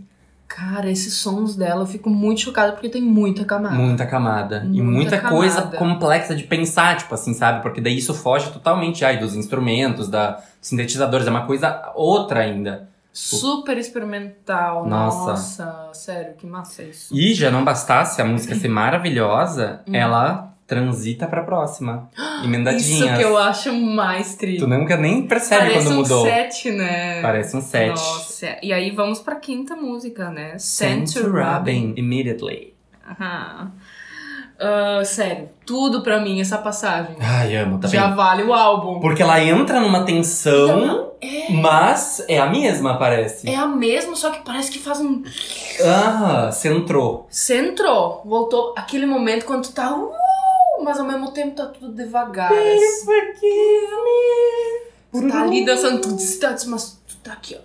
Cara, esses sons dela, eu fico muito chocada porque tem muita camada. Muita camada. e Muita muita coisa camada. complexa de pensar, tipo assim, sabe? Porque daí isso foge totalmente ai, dos instrumentos, da dos sintetizadores. É uma coisa outra ainda. Super experimental. Nossa. Nossa, sério, que massa isso. E já não bastasse a música ser maravilhosa, Hum. ela transita pra próxima. Isso Emendadinhas. que eu acho mais triste. Tu nunca nem percebe Parece quando um mudou. set, né? Parece um set. Nossa, e aí vamos pra quinta música, né? Send to Robin immediately. Aham. Ah, sério, tudo pra mim essa passagem. Ai, amo, tá Já bem? vale o álbum. Porque ela entra numa tensão, mas é a mesma, parece. É a mesma, só que parece que faz um. Ah, centrou. Centrou, voltou aquele momento quando tu tá. Uh, mas ao mesmo tempo tá tudo devagar. assim. Tu tá ali dançando, tu distante, mas tu tá aqui, ó.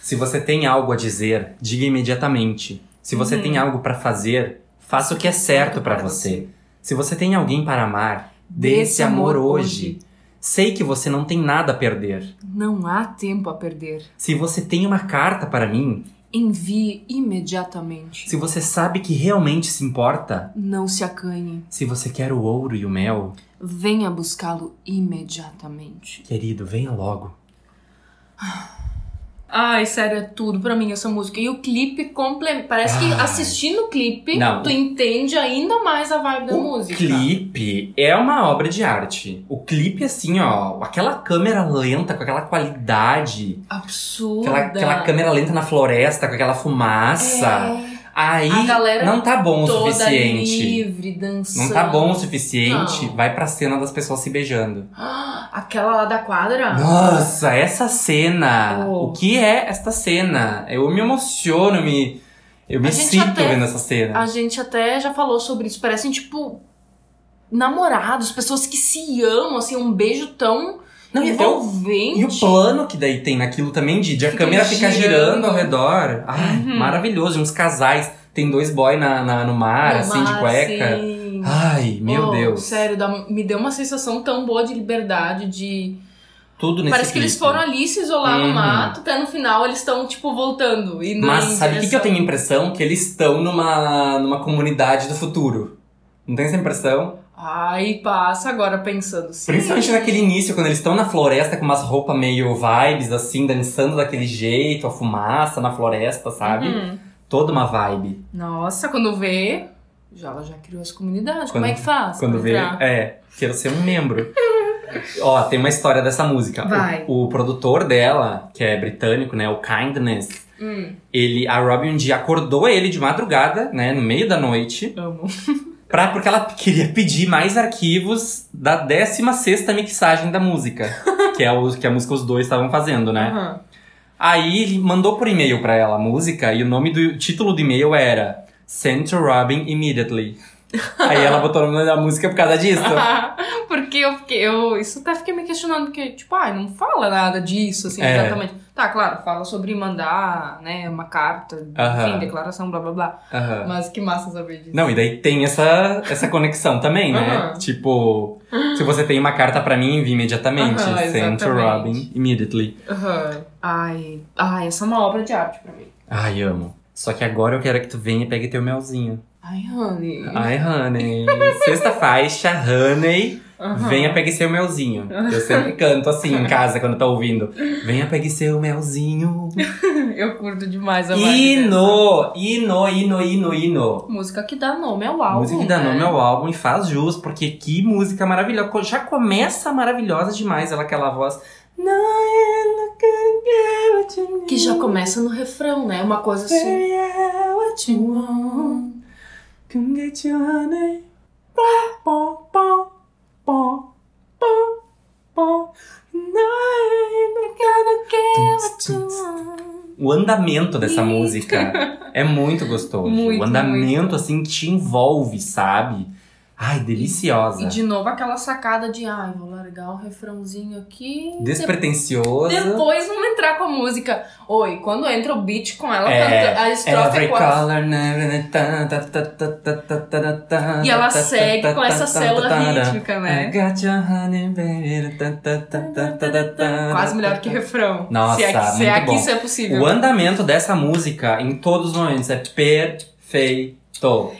Se você tem algo a dizer, diga imediatamente. Se você Uhum. tem algo pra fazer, faça o que é certo pra você. Se você tem alguém para amar, dê esse amor hoje. Sei que você não tem nada a perder. Não há tempo a perder. Se você tem uma carta para mim, Envie imediatamente. se você sabe que realmente se importa, Não se acanhe. se você quer o ouro e o mel, Venha buscá-lo imediatamente. querido, venha logo. Ai, sério, é tudo pra mim essa música. E o clipe complementa. Parece que assistindo o clipe, Não. tu entende ainda mais a vibe da o música. clipe é uma obra de arte. O clipe, assim, ó, aquela câmera lenta, com aquela qualidade, Absurda. aquela, aquela câmera lenta na floresta, com aquela fumaça. É. Aí não tá bom o suficiente. livre, dançando. Não tá bom o suficiente, Não. vai pra cena das pessoas se beijando. Aquela lá da quadra. Nossa, essa cena! Oh. O que é esta cena? Eu me emociono, me, eu me sinto até- vendo essa cena. A gente até já falou sobre isso. Parecem, tipo, namorados, pessoas que se amam, assim, um beijo tão Não, e até o-. E o plano que daí tem naquilo também, de, de a câmera ficar girando. girando ao redor. Ai, Uhum. maravilhoso. Uns casais, tem dois boy na, na- no mar, No assim, de mar, cueca. sim. Ai, meu Oh, Deus. Sério, dá- me deu uma sensação tão boa de liberdade, de... Tudo nesse Parece que eles clipe. foram ali se isolar Uhum. no mato, até no final eles estão, tipo, voltando. Indo Mas em sabe o que, que eu tenho a impressão? Que eles estão numa, numa comunidade do futuro. Não tem essa impressão? Ai, passa agora pensando. Sim. Principalmente naquele início, quando eles estão na floresta com umas roupas meio vibes, assim, dançando daquele jeito, a fumaça na floresta, sabe? Uhum. Toda uma vibe. Nossa, quando vê, já, ela já criou essa comunidade. Quando- Como é que faz? Quando vê, entrar? é, quero ser um membro. Ó, tem uma história dessa música. O- Vai. O, produtor dela, que é britânico, né, o Kindness, Hum, ele, a Robin um dia acordou ele de madrugada, né, no meio da noite, amo. pra, porque ela queria pedir mais arquivos da 16ª mixagem da música, que é, o, que a música os dois estavam fazendo, né? Aham. Aí ele mandou por e-mail pra ela a música e o nome do o título do e-mail era Send to Robin Immediately. Aí ela botou o nome da música por causa disso. porque eu fiquei. Eu, isso até fiquei me questionando, porque, tipo, ai, não fala nada disso, assim, É. exatamente. Tá, claro, fala sobre mandar, né, uma carta, Aham. enfim, declaração, blá blá blá. Aham. Mas que massa saber disso. Não, e daí tem essa, essa conexão também, né? Aham. Tipo, se você tem uma carta pra mim, envie imediatamente. Send to. Robin immediately. Ai, ai, essa é uma obra de arte pra mim. Ai, amo. Só que agora eu quero que tu venha e pegue teu melzinho. Ai, honey. Ai, Honey. Sexta faixa, Honey. Venha pegue seu melzinho. Eu sempre canto assim em casa quando tá ouvindo. Venha pegue seu melzinho. Eu curto demais a. Hino! Hino, hino, hino, hino. Música que dá nome ao álbum. música que dá né? nome ao álbum e faz jus, porque que música maravilhosa. Já começa maravilhosa demais ela, aquela voz. "No, I'm not gonna get what you Que já começa no refrão, né? Uma coisa assim. you. Come get honey. Pom, pom, pom, I'm not gonna O andamento dessa música é muito gostoso. Muito, o andamento, muito. assim, te envolve, sabe? Ai, deliciosa. E, e de novo aquela sacada de, ai, vou largar um refrãozinho aqui. Despretensioso. Depois vamos entrar com a música. Oi, quando entra o beat com ela, é, canta, a estrofe é quase. Color, e ela segue com essa célula rítmica, né? Quase melhor que refrão. Nossa, se é, se é aqui, se é possível. O andamento dessa música em todos os momentos é perfeito.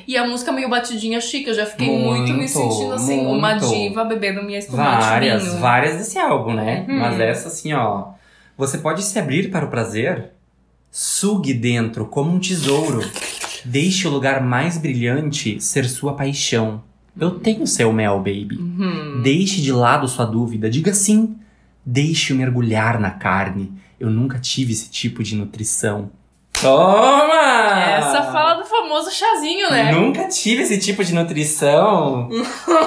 E a música meio batidinha chique, eu já fiquei muito, me Muito, sentindo assim, uma muito. diva bebendo minha espumante Várias, vinho. várias desse álbum, né? Uhum. Mas essa assim, ó. Você pode se abrir para o prazer? Sugue dentro como um tesouro. Deixe o lugar mais brilhante ser sua paixão. Eu tenho seu mel, baby. Uhum. Deixe de lado sua dúvida. Diga sim. Deixe-o mergulhar na carne. Eu nunca tive esse tipo de nutrição. Toma! Essa fala do famoso chazinho, né? Nunca tive esse tipo de nutrição.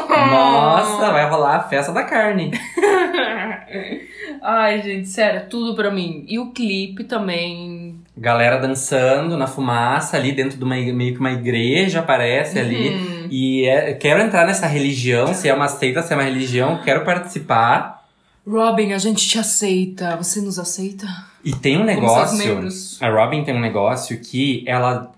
Nossa, vai rolar a festa da carne. Ai, gente, sério, tudo pra mim. E o clipe também. Galera dançando na fumaça ali dentro de uma meio que uma igreja aparece ali. Hum. E é- quero entrar nessa religião, se é uma seita, se é uma religião, quero participar. Robin, a gente te aceita. Você nos aceita? E tem um negócio. A Robin tem um negócio que ela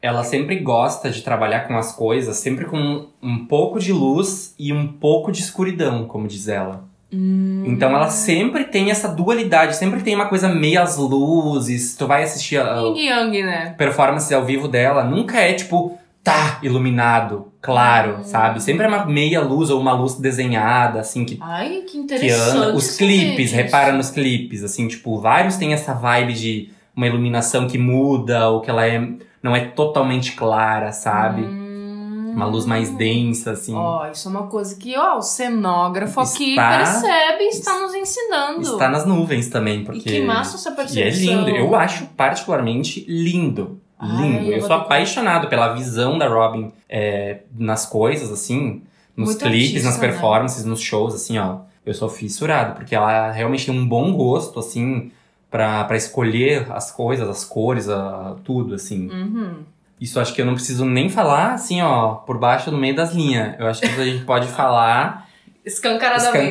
ela sempre gosta de trabalhar com as coisas, sempre com um pouco de luz e um pouco de escuridão, como diz ela. Hum. Então ela sempre tem essa dualidade, sempre tem uma coisa meio às luzes. Tu vai assistir a, Yang, né? performance ao vivo dela, nunca é tipo, tá, iluminado, claro, Hum. sabe? Sempre é uma meia luz ou uma luz desenhada, assim, que, Ai, que que interessante. anda. Os clipes, repara nos clipes, assim, tipo, vários têm essa vibe de uma iluminação que muda, ou que ela é, não é totalmente clara, sabe? Hum. Uma luz mais densa, assim. Ó, isso é uma coisa que, ó, o cenógrafo aqui Está- percebe e está nos ensinando. Está nas nuvens também, E porque. que massa essa E é percepção. lindo. Eu acho particularmente lindo. Lindo. Ai, eu sou apaixonado pela visão da Robin é, nas coisas, assim, nos Muito clipes, nas artista, né? performances, nos shows, assim, ó. Eu sou fissurado, porque ela realmente tem um bom gosto, assim, pra, pra escolher as coisas, as cores, a- tudo, assim. Uhum. Isso acho que eu não preciso nem falar, assim, ó, por baixo, no meio das linhas. Eu acho que a gente pode falar Escancaradamente.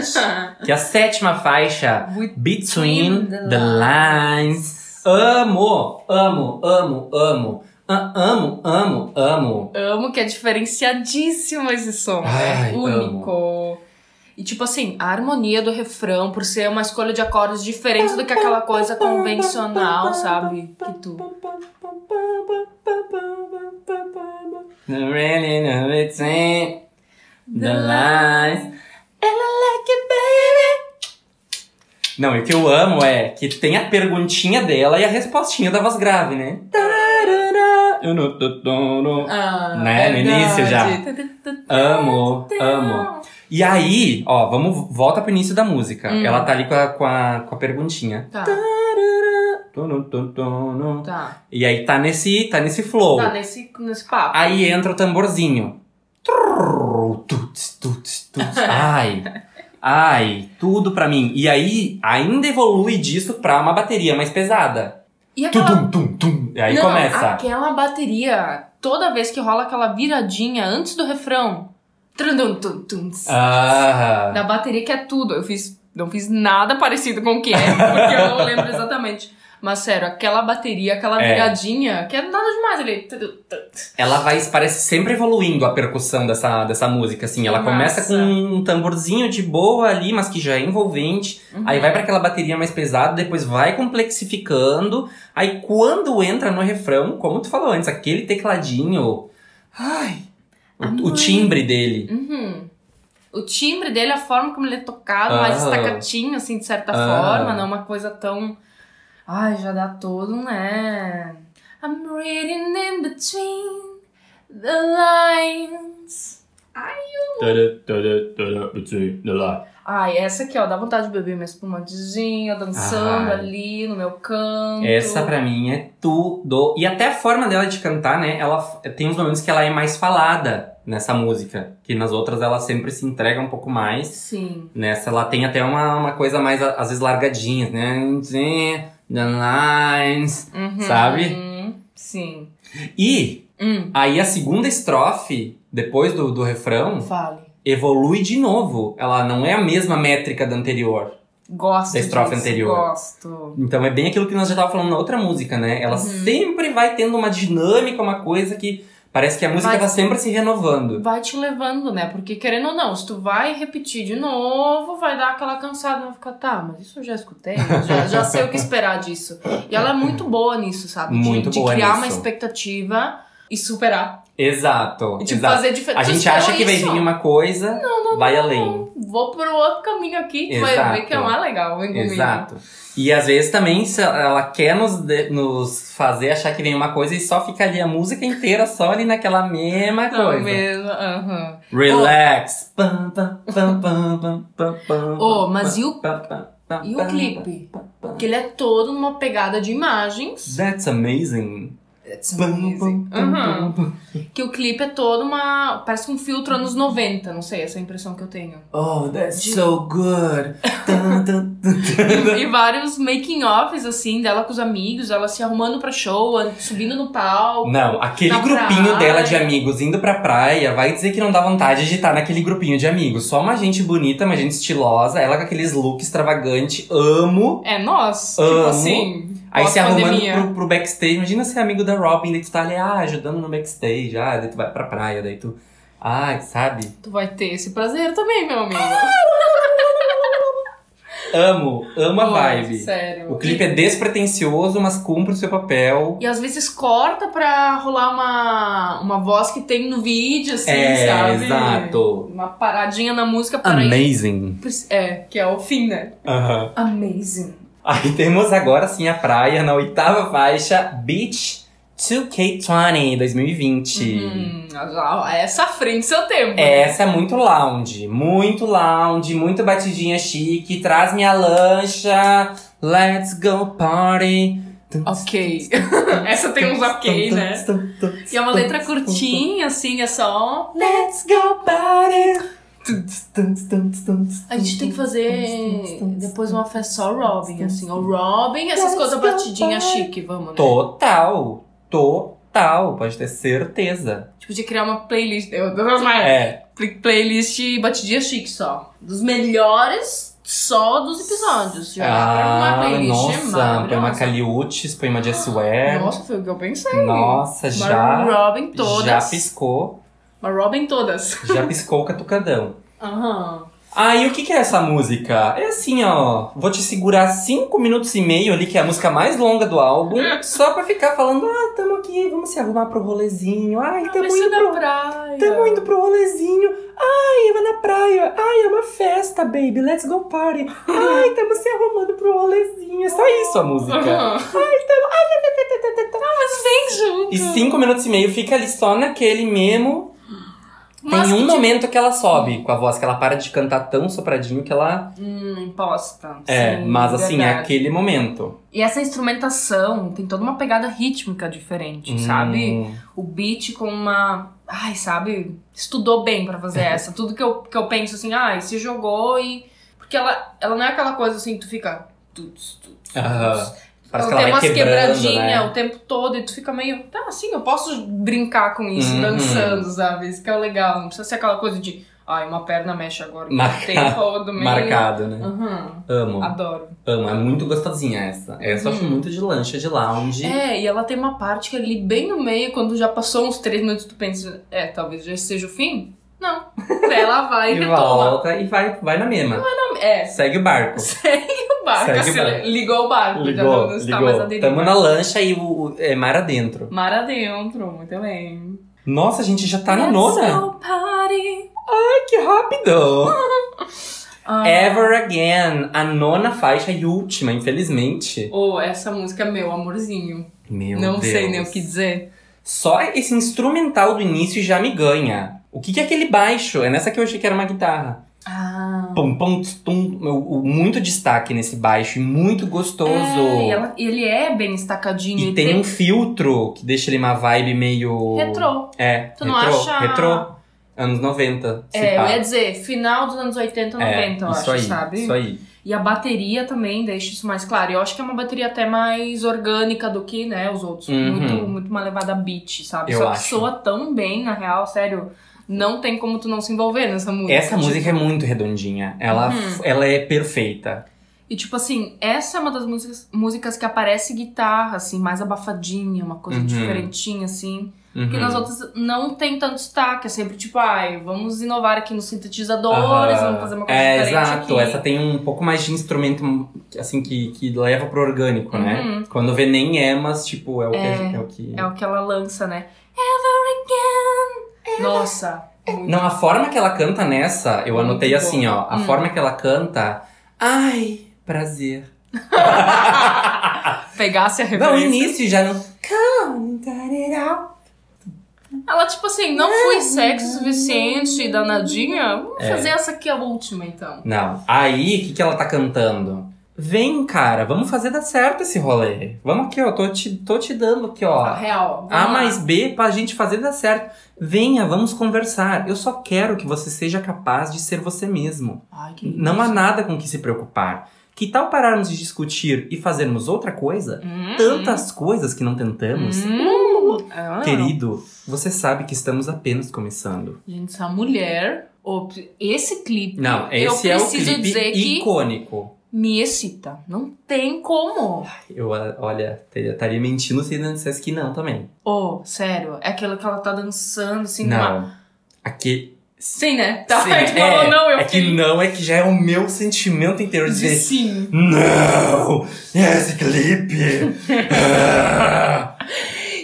escancaradamente. que a sétima faixa, Between the Lines. Amo, amo, amo, amo. Ah, amo, amo, amo. Amo que é diferenciadíssimo esse som. Ai, é único. E tipo assim, a harmonia do refrão, por ser uma escolha de acordes diferentes do que aquela coisa convencional, sabe? Que tu. The lines. And I like it, baby. Não, e o que eu amo é que tem a perguntinha dela e a respostinha da voz grave, né? Ah, Né, no início já. Amo, amo. E aí, ó, vamos, volta pro início da música. Hum. Ela tá ali com a, com a, com a perguntinha. Tá, tá. E aí tá nesse, tá nesse flow. Tá nesse, nesse papo. Aí entra o tamborzinho. Ai, ai, tudo pra mim. E aí ainda evolui disso pra uma bateria mais pesada. E aquela... Tum, tum, tum. E aí Não, começa. aquela bateria, toda vez que rola aquela viradinha antes do refrão. Trundum, tum, tum. Ah, Da bateria que é tudo. Eu fiz. Não fiz nada parecido com o que é, porque eu não lembro exatamente. Mas sério, aquela bateria, aquela É. viradinha, que é nada demais ali. ela vai, parece sempre evoluindo a percussão dessa, dessa música, assim. Ela Que começa massa. com um tamborzinho de boa ali, mas que já é envolvente. Uhum. Aí vai pra aquela bateria mais pesada, depois vai complexificando. Aí quando entra no refrão, como tu falou antes, aquele tecladinho. Ai. O, o timbre dele. Uhum. O timbre dele, a forma como ele é tocado, mais Ah. estacatinho, assim, de certa Ah. forma, não uma coisa tão. Ai, já dá todo, né? I'm reading in between the lines. Ai, essa aqui, ó, dá vontade de beber minha espumantezinha, dançando Ai. ali no meu canto. Essa pra mim é tudo. E até a forma dela de cantar, né? Ela tem uns momentos que ela é mais falada nessa música. Que nas outras ela sempre se entrega um pouco mais. Sim. Nessa ela tem até uma, uma coisa mais, às vezes, largadinha, né? The lines, Uhum. sabe? Sim. E Hum, aí a segunda estrofe, depois do, do refrão, fale. evolui de novo. Ela não é a mesma métrica da anterior. Gosto Da estrofe disso, anterior. Gosto. Então é bem aquilo que nós já tava falando na outra música, né? Ela Uhum. sempre vai tendo uma dinâmica, uma coisa que parece que a música Vai- tá sempre se renovando. Vai te levando, né? Porque querendo ou não, se tu vai repetir de novo, vai dar aquela cansada, vai ficar, tá, mas isso eu já escutei, já, já sei o que esperar disso. E ela é muito boa nisso, sabe? De, Muito de boa criar uma nisso. expectativa e superar. Exato. E tipo, exato. fazer diferente. A gente acha que vai vir uma coisa, vai além. Vou pro outro caminho aqui, vai Exato. ver que é mais legal. Vem comigo. E às vezes também ela quer nos, de- nos fazer achar que vem uma coisa e só fica ali a música inteira só ali naquela mesma Não coisa. mesmo. Relax. Pam, pam, pam, Oh, mas e o- E o clipe? Que ele é todo numa pegada de imagens. That's amazing. It's amazing. Uhum. Que o clipe é todo uma. Parece um filtro anos 90, não sei, essa é a impressão que eu tenho. Oh, that's so good. Dun, dun, dun, dun. E, e vários making-offs, assim, dela com os amigos, ela se arrumando pra show, subindo no palco. Não, aquele grupinho praia. dela de amigos indo pra praia, vai dizer que não dá vontade de estar naquele grupinho de amigos. Só uma gente bonita, uma gente estilosa, ela com aqueles looks extravagantes, amo. É nós, Amo. tipo assim. Aí se arrumando pro, pro backstage, imagina ser amigo da Robin, daí tu tá ali, ah, ajudando no backstage, ah, daí tu vai pra praia, daí tu. Ai, sabe? Tu vai ter esse prazer também, meu amigo. Amo, amo a vibe. Sério. O clipe é despretensioso, mas cumpre o seu papel. E às vezes corta pra rolar uma, uma voz que tem no vídeo, assim, É, sabe? exato. Uma paradinha na música para ir. Amazing. É, que é o fim, né? Aham. Amazing. Aí temos agora sim a praia na oitava faixa, Beach 2K20 2020. Hum, essa frente seu tempo. né? Essa é muito lounge, muito lounge, muito batidinha chique. Traz minha lancha, let's go party. Ok. Essa tem uns ok, né? E é uma letra curtinha, assim, é só. Let's go party. A gente tem que fazer depois uma festa só Robin, assim. O Robin, essas coisas batidinhas chique, vamos, né? Total. Total. Pode ter certeza. Tipo, de criar uma playlist. Eu. É. Play- Playlist batidinha chique só. Dos melhores só dos episódios. Já pra uma Ah, playlist nossa. Põe uma. Caliutes, põe uma Jessie Ware. Nossa, foi o que eu pensei. Nossa, já. Robin todas. Já piscou. Uma Robin todas. Já piscou o catucadão. Aham. Ah, e o que, que é essa música? É assim, ó. Vou te segurar cinco minutos e meio ali, que é a música mais longa do álbum, só pra ficar falando: ah, tamo aqui, vamos se arrumar pro rolezinho. Ai, tamo ser indo pro. praia. Tamo indo pro rolezinho. Ai, vai na praia. Ai, é uma festa, baby. Let's go party. Ai, tamo se arrumando pro rolezinho. É só isso a música. Aham. Ai, tamo. Ah, mas vem junto. E cinco minutos e meio fica ali só naquele mesmo. Mas Tem um que momento que ela sobe com a voz, que ela para de cantar tão sopradinho que ela. Hum, imposta. É, Sim, mas assim, é verdade. aquele momento. E essa instrumentação tem toda uma pegada rítmica diferente, sabe? Hum, O beat com uma. Ai, sabe? Estudou bem pra fazer essa. Tudo que eu, que eu penso assim, ai, se jogou e. Porque ela, ela não é aquela coisa assim que tu fica. Tuts, tuts, tuts. Parece que ela tem umas quebradinhas né? o tempo todo e tu fica meio. Tá, assim, eu posso brincar com isso, Uhum. dançando, sabe? Isso que é o legal. Não precisa ser aquela coisa de. Ai, uma perna mexe agora o Marca- tempo todo meio. Marcado, né? Uhum. Amo, Adoro. amo. É muito gostosinha essa. Essa eu acho Uhum. muito de lancha, de lounge. É, e ela tem uma parte que ali bem no meio, quando já passou uns três minutos, tu pensa, é, talvez já seja o fim. Não. Ela vai e E retoma. volta e vai, vai na mesma. É, Segue o barco. segue o barco. Segue o assim, barco. Ligou o barco, já não, não está mais deriva. Tamo na lancha e o, o- é mar adentro. Mar adentro, muito bem. Nossa, a gente já tá na nona. Ai, que rápido! Ah, Ever Again, a nona faixa e última, infelizmente. Oh, essa música é meu amorzinho. Meu não Deus. sei nem o que dizer. Só esse instrumental do início já me ganha. O que, que é aquele baixo? É nessa que eu achei que era uma guitarra. Ah. Pum, pum, tum. Muito destaque nesse baixo e muito gostoso. É, e ela- ele é bem estacadinho. E ele tem um filtro que deixa ele uma vibe meio. Retrô. É, Tu não retrô. acha- Retrô. Anos 90. se É, eu ia dizer, final dos anos 80, 90, eu isso acho, aí, sabe? Isso aí. E a bateria também deixa isso mais claro. Eu acho que é uma bateria até mais orgânica do que, né, os outros. Uhum. Muito, muito uma levada beat, sabe? Eu Só que acho. soa tão bem, na real, sério. Não tem como tu não se envolver nessa música. Essa Tipo, música é muito redondinha. Ela, Uhum. ela é perfeita. E tipo assim, essa é uma das músicas, músicas que aparece guitarra, assim, mais abafadinha, uma coisa Uhum. diferentinha, assim. Porque Uhum. nas outras não tem tanto destaque. É sempre tipo, ai, vamos inovar aqui nos sintetizadores, Aham. vamos fazer uma coisa É, diferente exato. aqui. Essa tem um pouco mais de instrumento, assim, que, que leva pro orgânico, né? Uhum. Quando vê nem é, mas, tipo, é o que... É. É o que... É o que ela lança, né? Ever again. Nossa. muito Não, a forma que ela canta nessa, eu Muito anotei bom. assim, ó. A Hum. forma que ela canta... Ai, prazer. Pegasse a Não, referência. o início já não... Come. Ela, tipo assim, não fui sexo suficiente, danadinha. Vamos É. fazer essa aqui a última, então. Não. Aí, o que, que ela tá cantando? Vem, cara, vamos fazer dar certo esse rolê. Vamos aqui, ó. Tô te, tô te dando aqui, ó. A real. A mais B pra gente fazer dar certo. Venha, vamos conversar. Eu só quero que você seja capaz de ser você mesmo. Ai, que Não há nada com que se preocupar. Que tal pararmos de discutir e fazermos outra coisa? Hum, Tantas coisas que não tentamos. hum. Ah, Querido, você sabe que estamos apenas começando. Gente, essa mulher. Esse clipe. Não, eu esse é o preciso clipe dizer que icônico. Me excita. Não tem como. Eu, ah, olha, estaria mentindo se não dissesse que não também. Ô, sério. É aquilo que ela tá dançando, assim, numa- Não. Aqui. Sim, né? Tá, Sim, é, que falou não, eu é que não, é que já é o meu sentimento inteiro de de dizer. sim. Não! Esse clipe! Ah!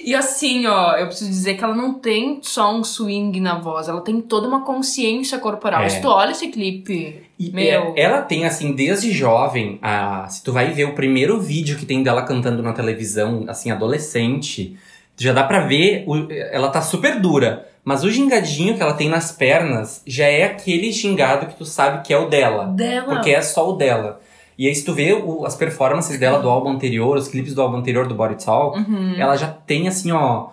E assim, ó, eu preciso dizer que ela não tem só um swing na voz, ela tem toda uma consciência corporal. É. Se tu olha esse clipe, E Meu. é- ela tem, assim, desde jovem, a, se tu vai ver o primeiro vídeo que tem dela cantando na televisão, assim, adolescente, já dá pra ver, o- ela tá super dura. Mas o gingadinho que ela tem nas pernas já é aquele gingado que tu sabe que é o dela. dela. Porque é só o dela. E aí, se tu vê o- as performances dela do álbum anterior, os clipes do álbum anterior do Body Talk, Uhum. ela já tem, assim, ó,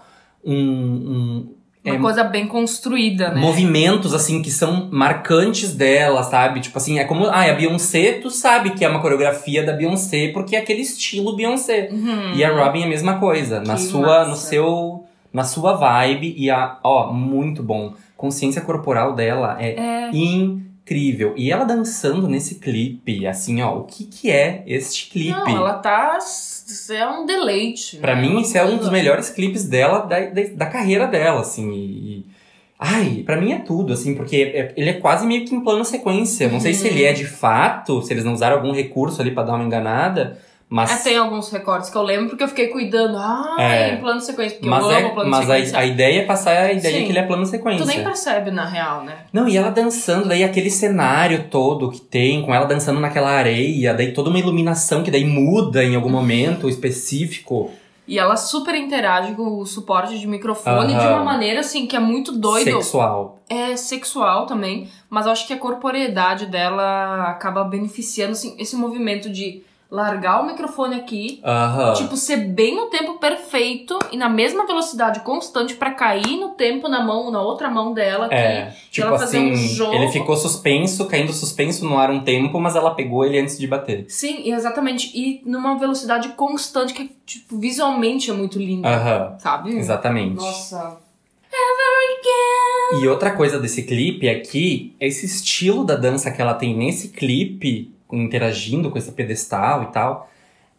um. um Uma é, coisa bem construída, né? movimentos, assim, que são marcantes dela, sabe? Tipo assim, é como. Ah, a Beyoncé, tu sabe que é uma coreografia da Beyoncé, porque é aquele estilo Beyoncé. Uhum. E a Robin é a mesma coisa, na Que sua, no massa. seu, na sua vibe e a, ó, muito bom. Consciência corporal dela é, É. incrível. E ela dançando nesse clipe, assim, ó, o que que é este clipe? Não, ela tá. É um deleite. Pra né? mim, esse é um dos melhores clipes dela, da, da, da carreira dela, assim, e... Ai, pra mim é tudo, assim, porque é- ele é quase meio que em plano sequência. Não sei se ele é de fato, se eles não usaram algum recurso ali pra dar uma enganada, mas... É, tem alguns recortes que eu lembro porque eu fiquei cuidando. Ah, É. é plano sequência, porque mas eu é, amo plano mas sequência. a, a ideia é passar a ideia Sim. que ele é plano sequência. Tu nem percebe, na real, né? Não, e ela dançando, daí aquele cenário todo que tem, com ela dançando naquela areia, daí toda uma iluminação que daí muda em algum momento específico. E ela super interage com o suporte de microfone de Aham. uma maneira, assim, que é muito doido. Sexual. É sexual também, mas eu acho que a corporeidade dela acaba beneficiando, assim, esse movimento de largar o microfone aqui, Aham. tipo, ser bem no tempo perfeito e na mesma velocidade constante pra cair no tempo na mão, na outra mão dela aqui. É, tipo ela fazer assim, um jogo. ele ficou suspenso, caindo suspenso no ar um tempo, mas ela pegou ele antes de bater. Sim, exatamente. E numa velocidade constante que, tipo, visualmente é muito linda. Aham, Sabe? exatamente. Nossa. Ever again. E outra coisa desse clipe é que esse estilo da dança que ela tem nesse clipe, interagindo com esse pedestal e tal,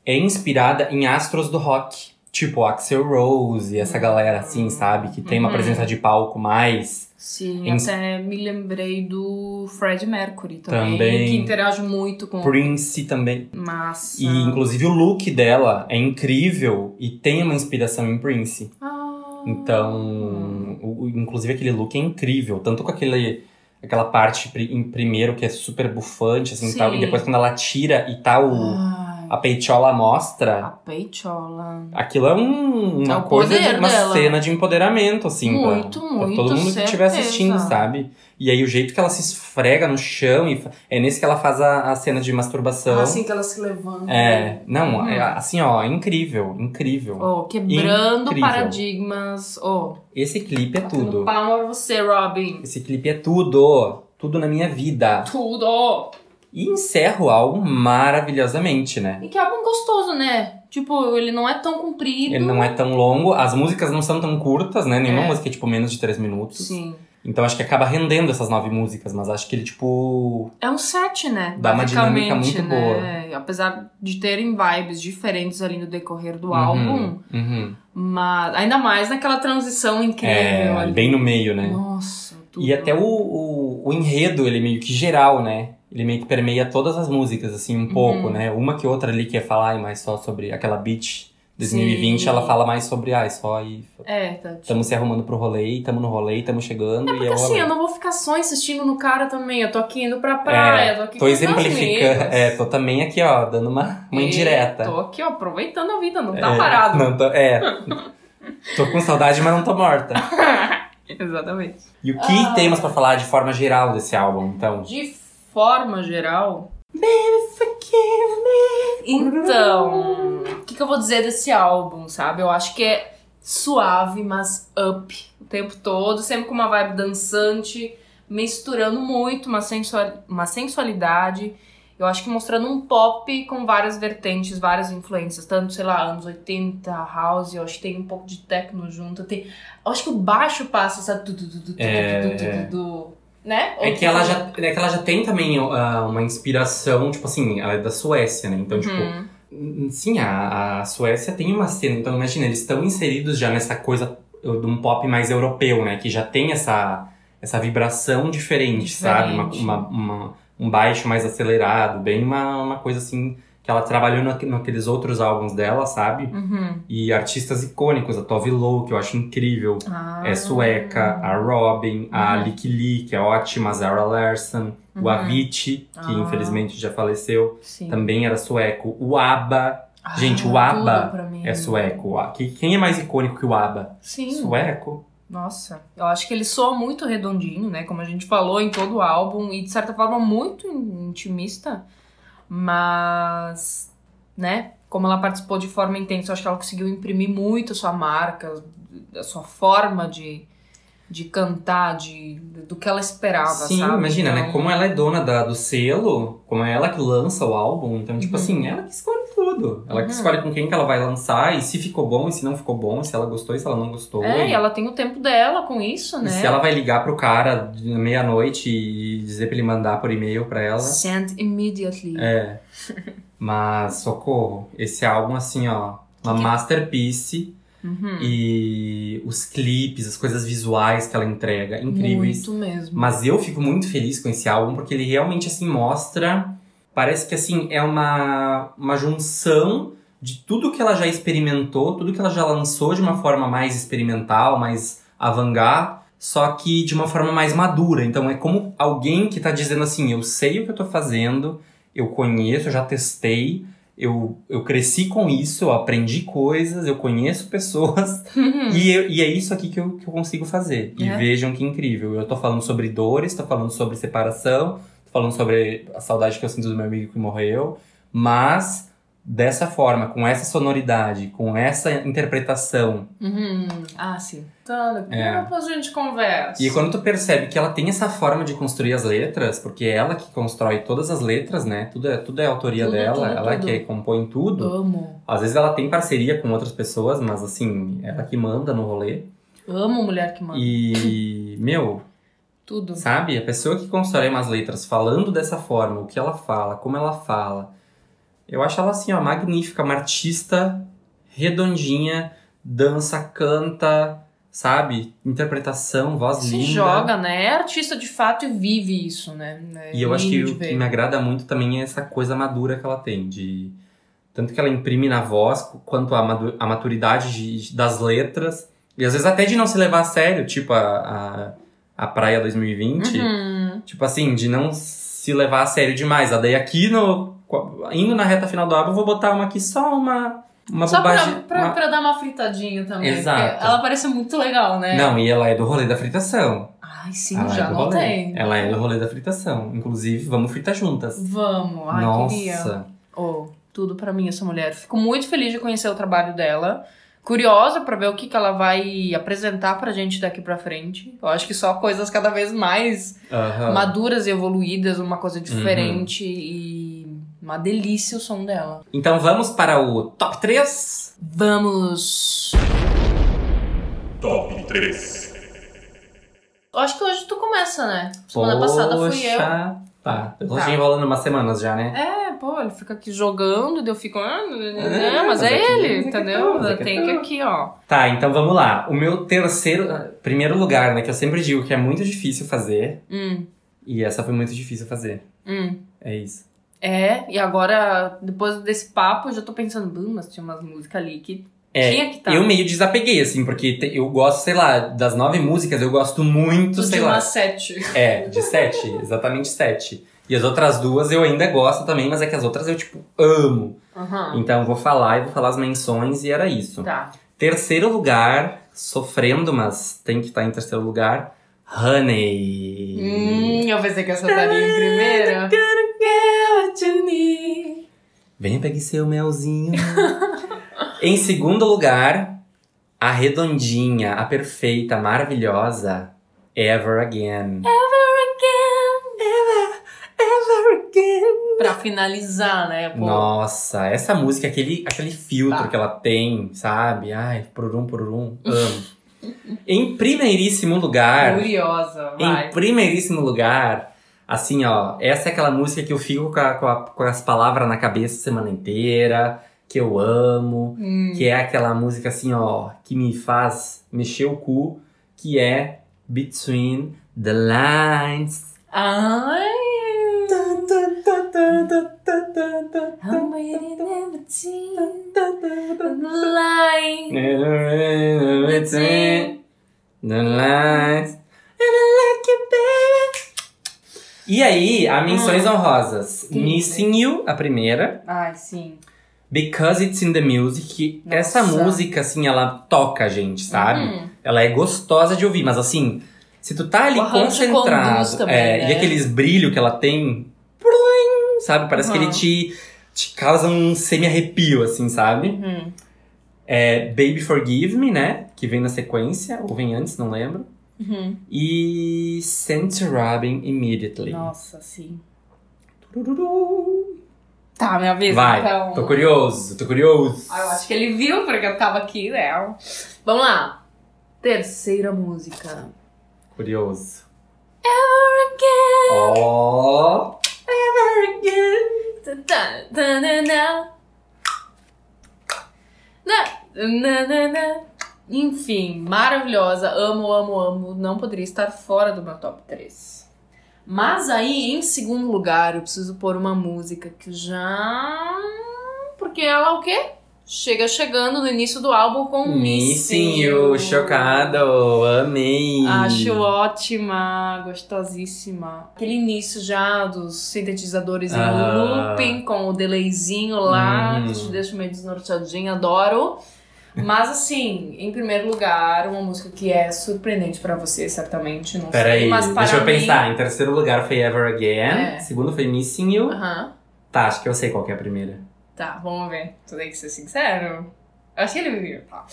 é inspirada em astros do rock. Tipo Axel Rose e essa galera assim, sabe? Que tem uma Uhum. presença de palco mais. Sim, Em- até me lembrei do Fred Mercury também. Também. Que interage muito com Prince também. massa. E inclusive o look dela é incrível e tem uma inspiração em Prince. Ah. Então, o- inclusive aquele look é incrível, tanto com aquele aquela parte em primeiro que é super bufante assim e Sim. tal, e depois quando ela tira e tá o Ai, a peitola à a mostra, peitola. aquilo é um, uma É coisa, uma dela. cena de empoderamento assim, pra- Muito, pra, muito, todo mundo que estiver certeza. assistindo, sabe? E aí o jeito que ela se esfrega no chão e é nesse que ela faz a, a cena de masturbação. Assim que ela se levanta. É, não, Uhum. é, assim, ó, incrível, incrível. Oh, quebrando Incrível. paradigmas. Oh, Esse clipe é batendo tudo. palma pra você, Robin. Esse clipe é tudo. Tudo na minha vida. Tudo! E encerra o álbum maravilhosamente, né? E que álbum gostoso, né? Tipo, ele não é tão comprido. Ele não é tão longo, as músicas não são tão curtas, né? Nenhuma É. música é tipo menos de três minutos. Sim. Então acho que acaba rendendo essas nove músicas, mas acho que ele, tipo. É um set, né? Dá uma dinâmica muito né? Apesar de terem vibes diferentes ali no decorrer do álbum, Uhum, uhum. mas ainda mais naquela transição incrível É, ali. bem no meio, né? Nossa, tudo. E até o, o, o enredo, ele é meio que geral, né? Ele meio que permeia todas as músicas, assim, um pouco, Uhum. né? Uma que outra ali quer falar mais só sobre aquela Beach 2020, Sim. ela fala mais sobre, ai, só e É, tá. tipo- Estamos se arrumando pro rolê, estamos no rolê, estamos chegando É e porque eu assim, eu não vou ficar só insistindo no cara também. Eu tô aqui indo pra praia, tô aqui tô exemplificando, é, tô também aqui, ó, dando uma, uma E indireta. Tô aqui, ó, aproveitando a vida, não tá É, parado. Não tô, é. tô com saudade, mas não tô morta. Exatamente. E o que Ah. temos pra falar de forma geral desse álbum, então? De forma geral. Então, o que, que eu vou dizer desse álbum, sabe? Eu acho que é suave, mas up o tempo todo, sempre com uma vibe dançante, misturando muito uma, sensual, uma sensualidade. Eu acho que mostrando um pop com várias vertentes, várias influências, tanto, sei lá, anos 80, house, eu acho que tem um pouco de techno junto. Tem, eu acho que o baixo passa, sabe? É, é. Né? É que, ela tu- já, é que ela já tem também ah, uma inspiração, tipo assim, ela é da Suécia, né? Então, tipo, Uhum. Sim, a, a Suécia tem uma cena, então imagina, eles estão inseridos já nessa coisa uh, de um pop mais europeu, né? Que já tem essa, essa vibração diferente, sabe? Uma, Diferente. uma- uma- um baixo mais acelerado, bem uma, uma coisa assim que ela trabalhou na- naqueles outros álbuns dela, sabe? Uhum. E artistas icônicos, a Tove Lo, que eu acho incrível, Ah. é sueca, a Robin, a Uhum. Lick Lee, que é ótima, a Zara Larson, o Uhum. Avicii, que Ah. infelizmente já faleceu, Sim. também era sueco, o ABBA, Ah, Gente, o ABBA é sueco. Que- Quem é mais icônico que o ABBA? Sim. Sueco? Nossa, eu acho que ele soa muito redondinho, né? Como a gente falou em todo o álbum, e de certa forma muito in- intimista. Mas, né, como ela participou de forma intensa, acho que ela conseguiu imprimir muito a sua marca, a sua forma de, de cantar, de, do que ela esperava, Sim, sabe? imagina, né? Então, Como ela é dona da, do selo, como é ela que lança o álbum, então, tipo Uhum. assim, ela que escolhe tudo. Ela Uhum. escolhe com quem que ela vai lançar, e se ficou bom, e se não ficou bom, e se ela gostou, e se ela não gostou. É, e, e ela tem o tempo dela com isso, e né? se ela vai ligar pro cara meia-noite e dizer pra ele mandar por e-mail pra ela. Send immediately. É. Mas, socorro, esse álbum, assim, ó, uma que- masterpiece. Uhum. E os clipes, as coisas visuais que ela entrega, incríveis. Muito mesmo. Mas eu fico muito feliz com esse álbum porque ele realmente assim mostra, parece que assim é uma uma junção de tudo que ela já experimentou, tudo que ela já lançou de uma forma mais experimental, mais avant-garde, só que de uma forma mais madura. Então é como alguém que tá dizendo assim, eu sei o que eu tô fazendo, eu conheço, eu já testei, eu, eu cresci com isso, eu aprendi coisas, eu conheço pessoas, e, eu- e é isso aqui que eu, que eu consigo fazer. E É. vejam que incrível. Eu tô falando sobre dores, tô falando sobre separação, falando sobre a saudade que eu sinto do meu amigo que morreu, mas dessa forma, com essa sonoridade, com essa interpretação. Uhum. Ah, sim. Tá, depois É. depois a gente conversa. E quando tu percebe que ela tem essa forma de construir as letras, porque é ela que constrói todas as letras, né? Tudo é, tudo é autoria Tudo, dela, tudo, ela tudo. que compõe tudo. Amo. Às vezes ela tem parceria com outras pessoas, mas assim, ela que manda no rolê. Amo mulher que manda. E, meu, Tudo. Sabe? A pessoa que constrói umas letras falando dessa forma, o que ela fala, como ela fala. Eu acho ela assim, ó, magnífica, uma artista redondinha, dança, canta, sabe? Interpretação, voz Se linda. joga, né? É artista de fato e vive isso, né? É E eu acho que o que me agrada muito também é essa coisa madura que ela tem, de tanto que ela imprime na voz, quanto a maturidade de- das letras, e às vezes até de não se levar a sério, tipo a, a, a Praia 2020. Uhum. Tipo assim, de não se levar a sério demais. Ah, Daí aqui no. Indo na reta final do álbum, eu vou botar uma aqui só uma. Uma Só pra, bobagem. pra, uma- pra dar uma fritadinha também. Exato. Ela parece muito legal, né? Não, e ela é do rolê da fritação. Ai, sim, ela já é notei. Ela é do rolê da fritação. Inclusive, vamos fritar juntas. Vamos, ai, Nossa. queria. Oh, tudo pra mim, essa mulher. Fico muito feliz de conhecer o trabalho dela. Curiosa pra ver o que, que ela vai apresentar pra gente daqui pra frente. Eu acho que só coisas cada vez mais Aham. maduras e evoluídas, uma coisa Uhum. diferente e uma delícia o som dela. Então vamos para o top 3. Vamos! Top 3. Eu acho que hoje tu começa, né? Semana passada fui eu. Tá. Eu tô Tá. enrolando umas semanas já, né? É, pô, ele fica aqui jogando, daí eu fico. Ah, É, é, mas mas é ele, aqui entendeu? aqui Tem que aqui, ó. Tá, então vamos lá. O meu terceiro. Primeiro lugar, né? Que eu sempre digo que é muito difícil fazer. Hum, E essa foi muito difícil fazer. hum. É isso. É, e agora, depois desse papo, eu já tô pensando, "Bum, mas tinha umas músicas ali que É, tinha que estar. Eu meio desapeguei, assim, porque te- eu gosto, sei lá, das nove músicas, eu gosto muito, sei de lá. uma sete. É, de sete, exatamente sete. E as outras duas eu ainda gosto também, mas é que as outras eu, tipo, amo. Aham. Então eu vou falar e vou falar as menções e era isso. Tá. Terceiro lugar, sofrendo, mas tem que estar em terceiro lugar, Honey. Hum, eu pensei que essa estaria em primeiro. Vem, pegue seu melzinho. em segundo lugar, a redondinha, a perfeita, a maravilhosa, Ever Again. Pra finalizar, né? Pô. Nossa, essa música, aquele, aquele filtro Tá. que ela tem, sabe? Ai, pururum, pururum, amo. em primeiríssimo lugar, Curiosa, vai. em primeiríssimo lugar, assim, ó, essa é aquela música que eu fico com, a- com a- com as palavras na cabeça a semana inteira, que eu amo, Hum. que é aquela música assim, ó, que me faz mexer o cu, que é Between the Lines. Ai. I'm waiting in between the line. Between the lines. And I like you, baby. E aí, a menções Hum. honrosas. Missing You, a primeira. Ai, sim. Because It's in the Music. Nossa. Essa música, assim, ela toca a gente, sabe? Uhum. Ela é gostosa de ouvir, mas assim, se tu tá ali concentrado, também, é, né? e aqueles brilhos que ela tem, sabe? Parece que ele Uhum. te, te causa um semi-arrepio, assim, sabe? Uhum. É Baby Forgive Me, né? Que vem na sequência, ou vem antes, não lembro. Uhum. E Sent to Robin Immediately. Nossa, sim. Turururu. Tá, minha vez, Vai, então. tô curioso, tô curioso. Ah, eu acho que ele viu, porque eu tava aqui, né? Vamos lá. Terceira música. Curioso. Ever again, Ó. ever again. Na- na. Na- na- na- na. Enfim, maravilhosa. Amo, amo, amo. Não poderia estar fora do meu top 3. Mas aí, em segundo lugar, eu preciso pôr uma música que já. Porque ela o quê? Chega chegando no início do álbum com Missing You, chocado, amei. Acho ótima, gostosíssima. Aquele início já dos sintetizadores em Ah. looping, com o delayzinho lá, Uhum. que te deixa meio desnorteadinho, adoro. Mas assim, em primeiro lugar, uma música que é surpreendente pra você, certamente, não sei. Peraí, Mas para deixa eu mim- pensar. Em terceiro lugar foi Ever Again. É. Segundo foi Missing You. Tá, acho que eu sei qual que é a primeira. Tá, vamos ver. Tu tem que ser sincero. Acho que ele viu. Tá.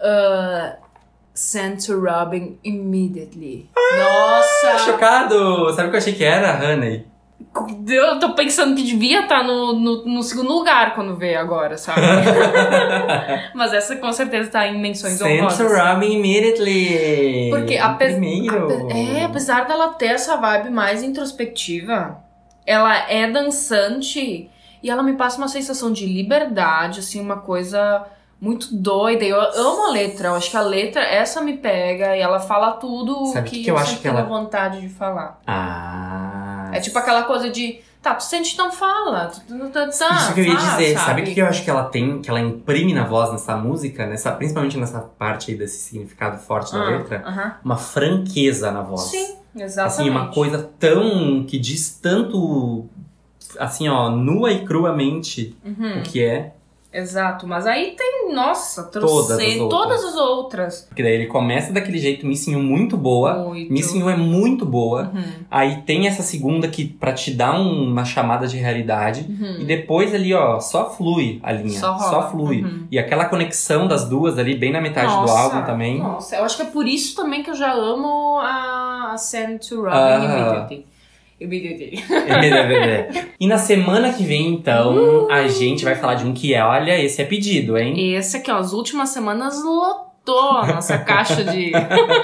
Uh, Send to Robin immediately. Nossa! Chocado! Sabe o que eu achei que era, Honey? Eu tô pensando que devia estar no, no, no segundo lugar quando vê agora, sabe? Mas essa com certeza tá em menções Sent to honrosas. Robin Immediately. Porque Em ape- primeiro. ape- é, apesar dela ter essa vibe mais introspectiva, ela é dançante e ela me passa uma sensação de liberdade, assim, uma coisa muito doida. Eu amo a letra, eu acho que a letra, essa me pega e ela fala tudo Sabe que, que que eu acho que ela- vontade de falar. Ah. É tipo aquela coisa de, tá, tu sente, então fala. Tu, tu, tá, Isso que eu ia dizer, sabe o que eu acho que ela tem, que ela imprime na voz nessa música, nessa, principalmente nessa parte aí desse significado forte da Ah, letra? aham. Uma franqueza na voz. Sim, exatamente. Assim, uma coisa tão. que diz tanto. Assim, ó, nua e cruamente Uhum, o que é. Exato, mas aí tem, nossa, trouxe todas as outras. Porque daí ele começa daquele jeito, Missing You muito boa. Muito. Missing You é muito boa. Uhum, Aí tem essa segunda que pra te dar um- uma chamada de realidade. uhum. E depois ali, ó, só flui a linha. Só rola. flui. Uhum. E aquela conexão das duas ali, bem na metade do Nossa, álbum também. Nossa, eu acho que é por isso também que eu já amo a, a Send to Robin Ah. Immediately. Immediately. e na semana que vem, então, a gente vai falar de um que é, olha, esse é pedido, hein? Esse aqui, ó, as últimas semanas lotou a nossa caixa de,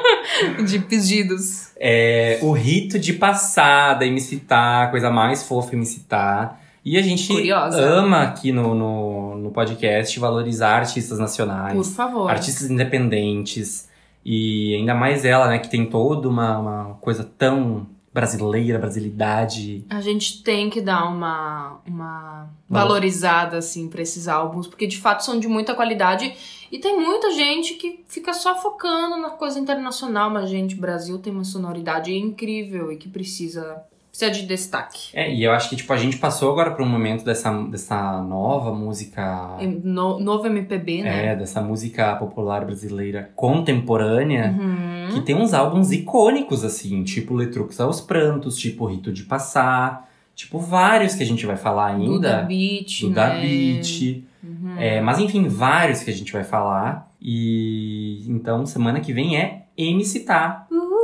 de pedidos. É o rito de passada e me citar, coisa mais fofa em me citar. E a gente Curiosa. ama aqui no, no, no podcast valorizar artistas nacionais. Por favor. artistas independentes e ainda mais ela, né, que tem toda uma, uma coisa tão brasileira, brasilidade. A gente tem que dar uma, uma valorizada, assim, pra esses álbuns, porque de fato são de muita qualidade. E tem muita gente que fica só focando na coisa internacional, mas, gente, o Brasil tem uma sonoridade incrível e que precisa, precisa de destaque. É, e eu acho que tipo a gente passou agora por um momento dessa, dessa nova música, No- novo MPB, né? é, dessa música popular brasileira contemporânea. Uhum. Que tem uns álbuns icônicos, assim, tipo Letrux aos Prantos, tipo Rito de Passar, tipo vários que a gente vai falar ainda. Duda Beat, Duda né? Beat. Uhum. É, mas enfim, vários que a gente vai falar. E então, semana que vem é M Citar. Uh.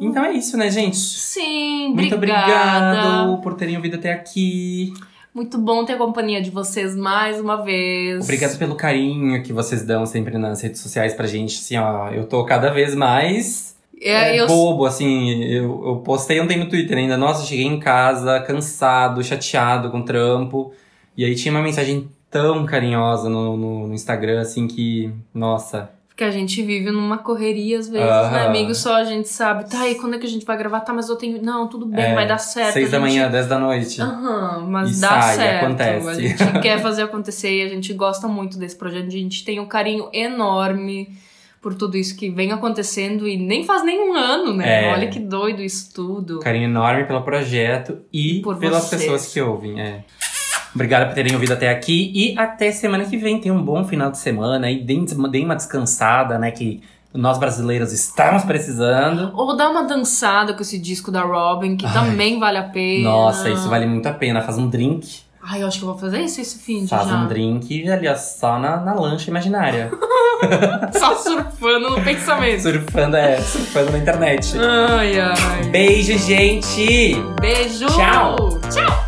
Então é isso, né, gente? Sim, Muito obrigada. obrigado por terem ouvido até aqui. Muito bom ter a companhia de vocês mais uma vez. Obrigado pelo carinho que vocês dão sempre nas redes sociais pra gente. Assim, ó, eu tô cada vez mais É, é, eu bobo, assim. Eu, eu postei ontem no Twitter ainda. Nossa, cheguei em casa cansado, chateado com o trampo. E aí tinha uma mensagem tão carinhosa no, no, no Instagram, assim, que. Nossa. Porque a gente vive numa correria às vezes, Aham. né, amigo? Só a gente sabe. Tá, e quando é que a gente vai gravar? Tá, mas eu tenho. Não, tudo bem, É, vai dar certo. Seis a da gente- manhã, dez da noite. Aham, mas E dá sai, certo. acontece. A gente quer fazer acontecer e a gente gosta muito desse projeto. A gente tem um carinho enorme por tudo isso que vem acontecendo e nem faz nenhum ano, né? É. Olha que doido isso tudo. Carinho enorme pelo projeto e Por pelas vocês. pessoas que ouvem. É. Obrigado por terem ouvido até aqui e até semana que vem. Tenham um bom final de semana e deem, deem uma descansada, né? Que Nós brasileiros estamos precisando. Ou dá uma dançada com esse disco da Robin, que também vale a pena. Nossa, isso vale muito a pena. Faz um drink. Ai, eu acho que eu vou fazer isso esse fim de Faz já. um drink ali, ó, só na, na lancha imaginária. Só surfando no pensamento. surfando, é, surfando na internet. Ai, ai. Beijo, gente! Beijo! Tchau. Tchau!